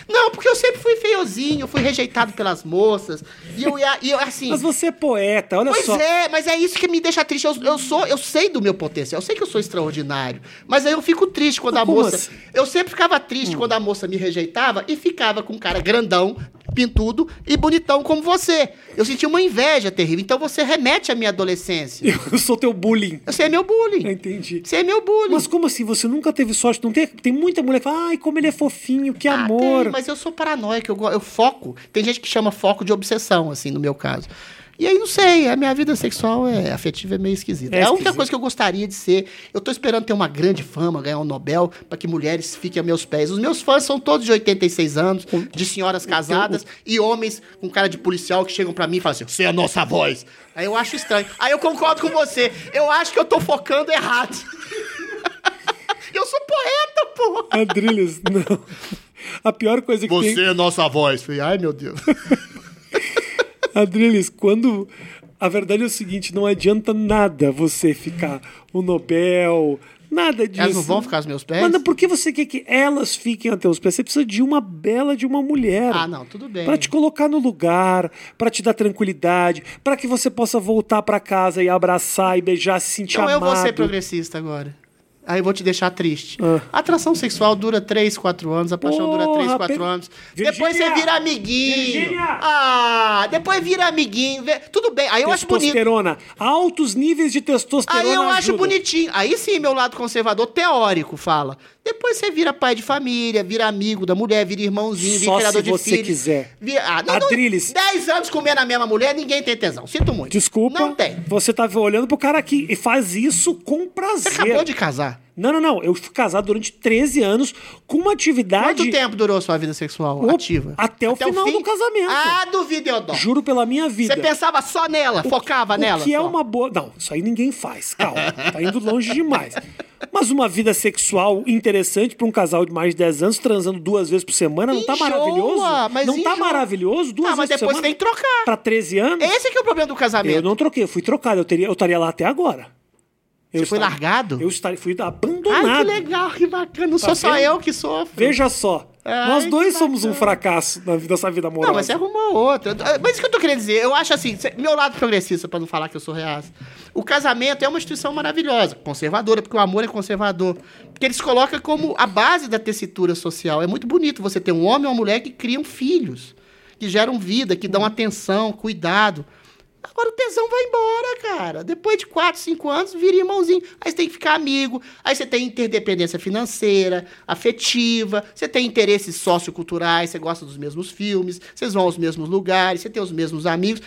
Não, porque eu sempre fui feiozinho, fui rejeitado pelas moças. E eu, e eu assim. Mas você é poeta, olha Pois só. é, mas é isso que me deixa triste. Eu, eu sou, eu sei do meu potencial, eu sei que eu sou extraordinário. Mas aí eu fico triste quando a como moça. assim? Eu sempre ficava triste quando a moça me rejeitava e ficava com um cara grandão, pintudo e bonitão como você. Eu sentia uma inveja terrível. Então você remete à minha adolescência. *laughs* Eu sou teu bullying. Você é meu bullying. Entendi. Você é meu bullying. Mas como assim? Você nunca teve sorte? Não tem, tem muita mulher que fala, ai, como ele é fofinho, que Ah, amor. tem, mas eu sou paranoico, eu, eu foco. Tem gente que chama foco de obsessão, assim, no meu caso. E aí, não sei, a minha vida sexual é afetiva, é meio esquisita. É É, a única coisa que eu gostaria de ser. Eu tô esperando ter uma grande fama, ganhar um Nobel, para que mulheres fiquem a meus pés. Os meus fãs são todos de 86 anos, de senhoras casadas e homens com cara de policial que chegam para mim e falam assim: você é a nossa voz. Aí eu acho estranho. Aí eu concordo com você. Eu acho que eu tô focando errado. *laughs* eu sou poeta, pô! Adrilles, não. A pior coisa que tem... é nossa voz. Falei, ai meu Deus. *laughs* Adrilles, quando... A verdade é o seguinte, não adianta nada você ficar o Nobel, nada disso. Elas não vão ficar aos meus pés? Manda, por que você quer que elas fiquem até os pés? Você precisa de uma bela de uma mulher. Ah, não, tudo bem. Pra te colocar no lugar, pra te dar tranquilidade, pra que você possa voltar pra casa e abraçar e beijar, se sentir Então eu amado. vou ser progressista agora. Aí eu vou te deixar triste. Ah. A atração sexual dura 3, 4 anos, a paixão dura 3, Porra, 4 Pe- anos. Virgínia! Depois você vira amiguinho. Virgínia! Ah, depois vira amiguinho. Tudo bem, aí eu acho bonito. Testosterona. Altos níveis de testosterona Aí eu acho ajudam. bonitinho. Aí sim, meu lado conservador teórico fala. Depois você vira pai de família, vira amigo da mulher, vira irmãozinho, vira Só criador se de você filhos. quiser. Vira... Ah, não, não, Adrilles. 10 anos comendo a mesma mulher, ninguém tem tesão. Sinto muito. Desculpa. Não tem. Você tá olhando pro cara aqui e faz isso com prazer. Você acabou de casar. Não, não, não. Eu fui casado durante 13 anos com uma atividade. Quanto tempo durou sua vida sexual Opa, ativa? até o final do casamento. Ah, duvido, eu dou. Juro pela minha vida. Você pensava só nela, focava o nela? que é só. uma boa. Não, isso aí ninguém faz. Calma. tá indo longe demais. Mas uma vida sexual interessante pra um casal de mais de 10 anos transando duas vezes por semana, não tá Enjoa, maravilhoso? mas não tá enjoa. maravilhoso? Duas mas vezes por depois semana? tem que trocar. Pra 13 anos? Esse que é o problema do casamento. Eu não troquei, eu fui trocado. Eu, teria, eu estaria lá até agora. Eu Você foi estaria- largado? Eu estaria, fui Ai, abandonado. que legal, que bacana. Não sou só eu que sofro. Veja só. Ai, nós dois somos um fracasso na vida, nessa vida amorosa. Não, mas você arrumou outra. Mas isso que eu tô querendo dizer, eu acho assim, meu lado progressista, pra não falar que eu sou reaça. O casamento é uma instituição maravilhosa, conservadora, porque o amor é conservador. Porque eles colocam como a base da tessitura social. É muito bonito você ter um homem e uma mulher que criam filhos, que geram vida, que dão atenção, cuidado. Agora o tesão vai embora, cara. Depois de 4, 5 anos, vira irmãozinho. Aí você tem que ficar amigo. Aí você tem interdependência financeira, afetiva. Você tem interesses socioculturais. Você gosta dos mesmos filmes. Vocês vão aos mesmos lugares. Você tem os mesmos amigos.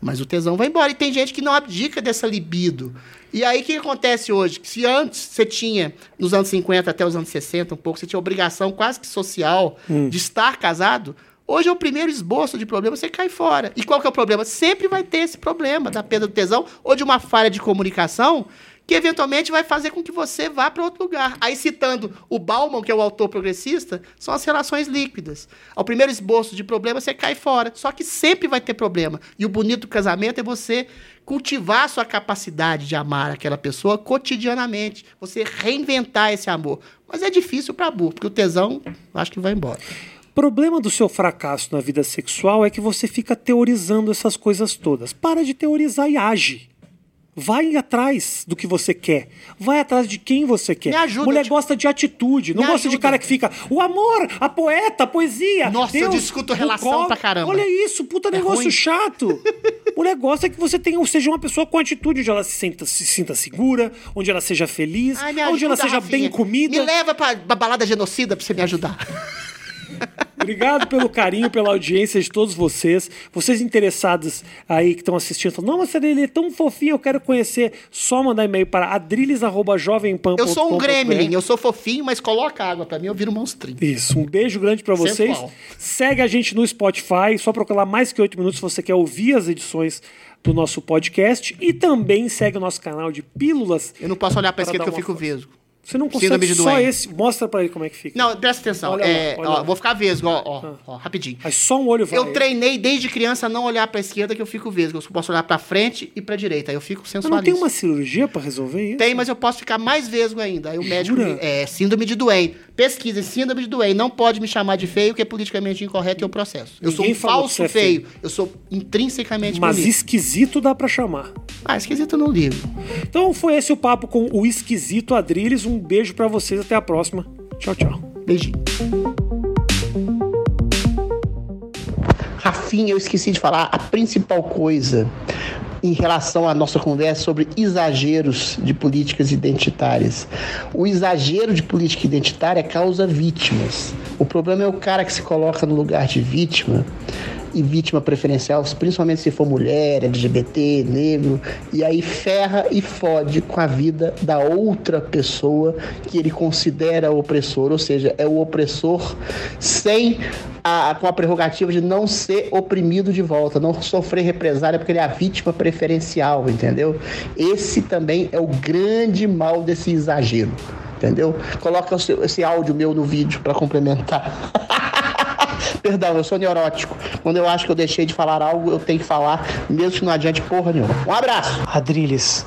Mas o tesão vai embora. E tem gente que não abdica dessa libido. E aí, o que acontece hoje? Se antes você tinha, nos anos 50 até os anos 60, um pouco, você tinha obrigação quase que social de estar casado, Hoje é o primeiro esboço de problema, você cai fora. E qual que é o problema? Sempre vai ter esse problema da perda do tesão ou de uma falha de comunicação que eventualmente vai fazer com que você vá para outro lugar. Aí citando o Bauman, que é o autor progressista, são as relações líquidas. Ao primeiro esboço de problema, você cai fora. Só que sempre vai ter problema. E o bonito do casamento é você cultivar a sua capacidade de amar aquela pessoa cotidianamente. Você reinventar esse amor. Mas é difícil para burro, porque o tesão, acho que vai embora. O problema do seu fracasso na vida sexual é que você fica teorizando essas coisas todas. Para de teorizar e age. Vai atrás do que você quer. Vai atrás de quem você quer. Me ajuda, Mulher tipo- gosta de atitude. Não Me gosta de ajuda. cara que fica. O amor, a poeta, a poesia. Nossa, eu Deus, discuto o relação copo." pra caramba. Olha isso, puta É negócio ruim. *laughs* chato. Mulher gosta que você tenha, seja uma pessoa com atitude, onde ela se sinta, se sinta segura, onde ela seja feliz, Ai, onde ela ajuda, seja Rafinha. bem comida. Me leva pra, pra balada genocida pra você me ajudar. *laughs* Obrigado pelo carinho, pela audiência de todos vocês. Vocês interessados aí que estão assistindo, falam, não, mas ele é tão fofinho, eu quero conhecer. Só mandar e-mail para adriles.jovempan.com.br. Eu sou um gremlin, eu sou fofinho, mas coloca água pra mim, eu viro um monstrinho. Isso, um beijo grande pra vocês. Segue a gente no Spotify, só procurar mais que oito minutos se você quer ouvir as edições do nosso podcast. E também segue o nosso canal de Pílulas. Eu não posso olhar Para esquerda que eu fico vesgo. Você não consegue só Duane. esse. Mostra pra ele como é que fica. Não, presta atenção. Olha lá, é, olha ó, lá. vou ficar vesgo, ó, ó, ó, rapidinho. Aí só um olho vai. Eu treinei desde criança a não olhar pra esquerda que eu fico vesgo. Eu posso olhar pra frente e pra direita. Aí eu fico Mas sensualista. não tem uma cirurgia pra resolver isso? Tem, mas eu posso ficar mais vesgo ainda. Aí o médico. Jura? me- É, síndrome de Duane. Pesquisa, síndrome de Duane. Não pode me chamar de feio, que é politicamente incorreto e eu processo. Eu sou Ninguém um falou que falso é feio. Eu sou intrinsecamente Mas bonito. esquisito dá pra chamar. Ah, esquisito eu não ligo. Então foi esse o papo com o esquisito Adriles. Um beijo pra vocês. Até a próxima. Tchau, tchau. Beijinho. Rafinha, eu esqueci de falar a principal coisa em relação à nossa conversa sobre exageros de políticas identitárias. O exagero de política identitária causa vítimas. O problema é o cara que se coloca no lugar de vítima e vítima preferencial, principalmente se for mulher, LGBT, negro, e aí ferra e fode com a vida da outra pessoa que ele considera opressor, ou seja, é o opressor sem a, com a prerrogativa de não ser oprimido de volta, não sofrer represália porque ele é a vítima preferencial, entendeu? Esse também é o grande mal desse exagero, entendeu? Coloca esse áudio meu no vídeo para complementar. *laughs* Perdão, eu sou neurótico. Quando eu acho que eu deixei de falar algo, eu tenho que falar, mesmo que não adiante porra nenhuma. Um abraço! Adriles,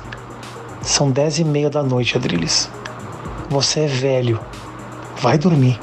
são dez e meia da noite, Adriles. Você é velho. Vai dormir.